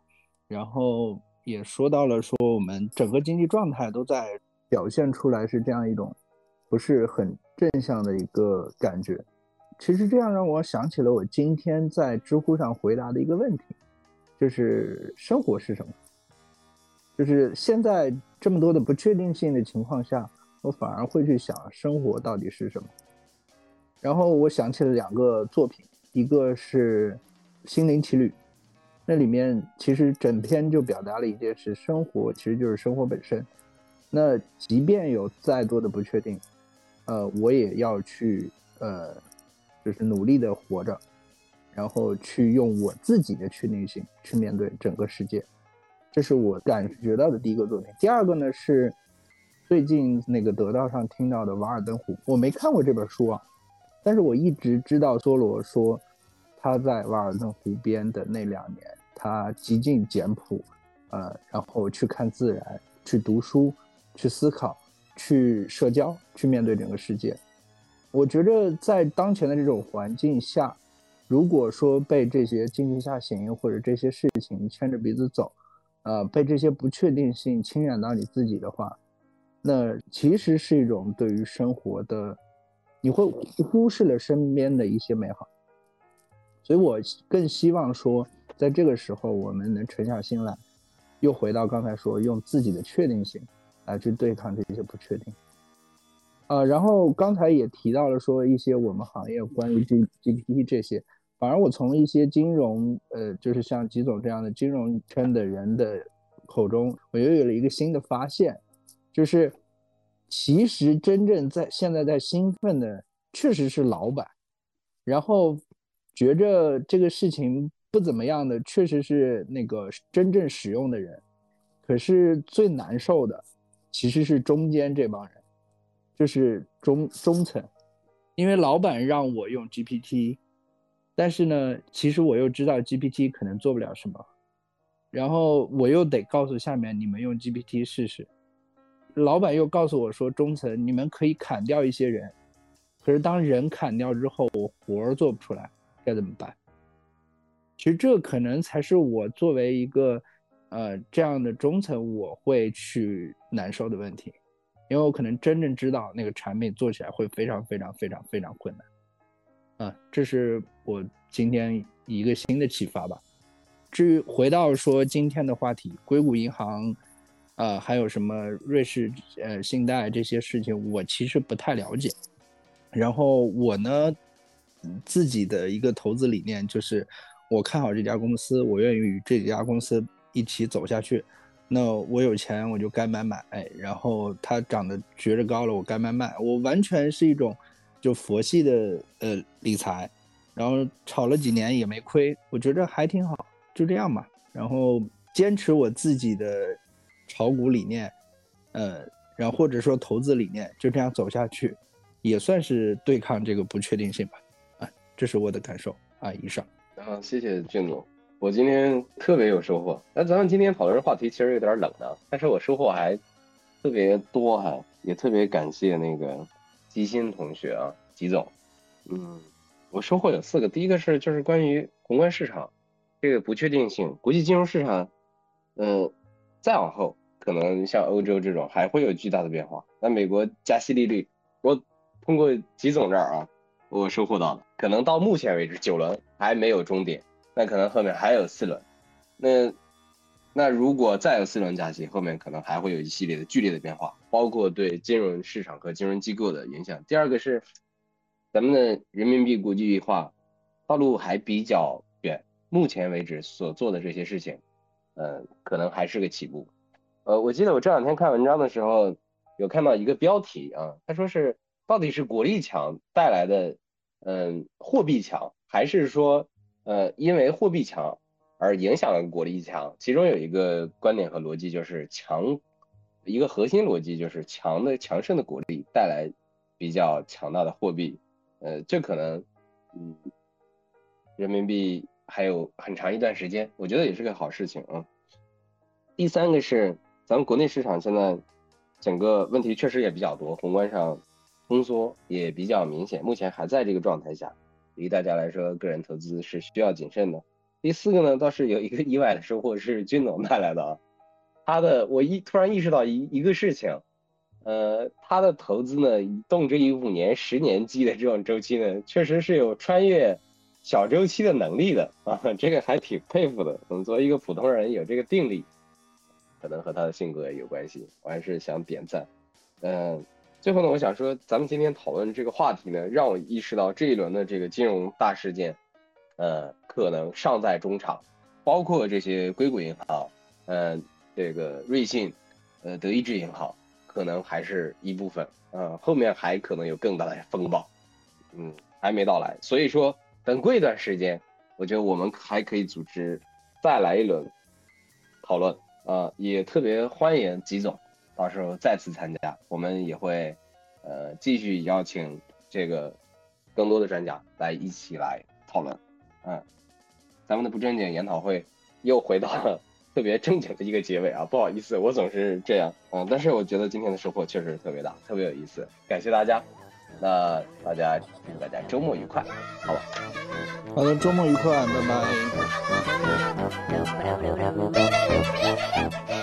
C: 然后也说到了说我们整个经济状态都在表现出来是这样一种不是很正向的一个感觉，其实这样让我想起了我今天在知乎上回答的一个问题，就是生活是什么？就是现在这么多的不确定性的情况下，我反而会去想生活到底是什么。然后我想起了两个作品，一个是《心灵奇旅》，那里面其实整篇就表达了一件事：生活其实就是生活本身。那即便有再多的不确定，呃，我也要去呃，就是努力的活着，然后去用我自己的确定性去面对整个世界。这是我感觉到的第一个作品。第二个呢是最近那个得到上听到的《瓦尔登湖》，我没看过这本书啊，但是我一直知道梭罗说他在瓦尔登湖边的那两年，他极尽简朴，呃，然后去看自然，去读书，去思考，去社交，去面对整个世界。我觉得在当前的这种环境下，如果说被这些经济下行或者这些事情牵着鼻子走，呃，被这些不确定性侵染到你自己的话，那其实是一种对于生活的，你会忽视了身边的一些美好。所以我更希望说，在这个时候我们能沉下心来，又回到刚才说，用自己的确定性来去对抗这些不确定。呃，然后刚才也提到了说一些我们行业关于 G GPT 这些。反而我从一些金融，呃，就是像吉总这样的金融圈的人的口中，我又有了一个新的发现，就是其实真正在现在在兴奋的确实是老板，然后觉着这个事情不怎么样的，确实是那个真正使用的人，可是最难受的其实是中间这帮人，就是中中层，因为老板让我用 GPT。但是呢，其实我又知道 GPT 可能做不了什么，然后我又得告诉下面你们用 GPT 试试。老板又告诉我说，中层你们可以砍掉一些人，可是当人砍掉之后，我活儿做不出来，该怎么办？其实这可能才是我作为一个呃这样的中层我会去难受的问题，因为我可能真正知道那个产品做起来会非常非常非常非常困难。啊，这是我今天一个新的启发吧。至于回到说今天的话题，硅谷银行，啊，还有什么瑞士呃信贷这些事情，我其实不太了解。然后我呢，自己的一个投资理念就是，我看好这家公司，我愿意与这家公司一起走下去。那我有钱我就该买买，然后它涨得觉着高了，我该卖卖。我完全是一种。就佛系的呃理财，然后炒了几年也没亏，我觉得还挺好，就这样吧。然后坚持我自己的炒股理念，呃，然后或者说投资理念，就这样走下去，也算是对抗这个不确定性吧。啊，这是我的感受啊。以上。
A: 啊，谢谢俊总，我今天特别有收获。那咱们今天讨论的话题其实有点冷的，但是我收获还特别多哈，也特别感谢那个。吉鑫同学啊，吉总，嗯，我收获有四个。第一个是就是关于宏观市场这个不确定性，国际金融市场，嗯，再往后可能像欧洲这种还会有巨大的变化。那美国加息利率，我通过吉总这儿啊，我收获到了，可能到目前为止九轮还没有终点，那可能后面还有四轮，那。那如果再有四轮加息，后面可能还会有一系列的剧烈的变化，包括对金融市场和金融机构的影响。第二个是，咱们的人民币国际化道路还比较远，目前为止所做的这些事情，呃，可能还是个起步。呃，我记得我这两天看文章的时候，有看到一个标题啊，他说是到底是国力强带来的，嗯，货币强，还是说，呃，因为货币强？而影响了国力强，其中有一个观点和逻辑就是强，一个核心逻辑就是强的强盛的国力带来比较强大的货币，呃，这可能，嗯，人民币还有很长一段时间，我觉得也是个好事情啊。第三个是咱们国内市场现在整个问题确实也比较多，宏观上通缩也比较明显，目前还在这个状态下，于大家来说，个人投资是需要谨慎的。第四个呢，倒是有一个意外的收获，是军总带来的啊。他的我一突然意识到一一个事情，呃，他的投资呢，动辄以五年、十年计的这种周期呢，确实是有穿越小周期的能力的啊，这个还挺佩服的。我们作为一个普通人有这个定力，可能和他的性格有关系，我还是想点赞。嗯，最后呢，我想说，咱们今天讨论这个话题呢，让我意识到这一轮的这个金融大事件，呃，可能尚在中场，包括这些硅谷银行，呃，这个瑞信，呃，德意志银行。可能还是一部分，呃，后面还可能有更大的风暴，嗯，还没到来，所以说等过一段时间，我觉得我们还可以组织再来一轮讨论，啊，也特别欢迎吉总到时候再次参加，我们也会呃继续邀请这个更多的专家来一起来讨论，嗯，咱们的不正经研讨会又回到了。特别正经的一个结尾啊，不好意思，我总是这样，嗯，但是我觉得今天的收获确实特别大，特别有意思，感谢大家，那大家祝大家周末愉快，好吧？
C: 好的，周末愉快，拜拜。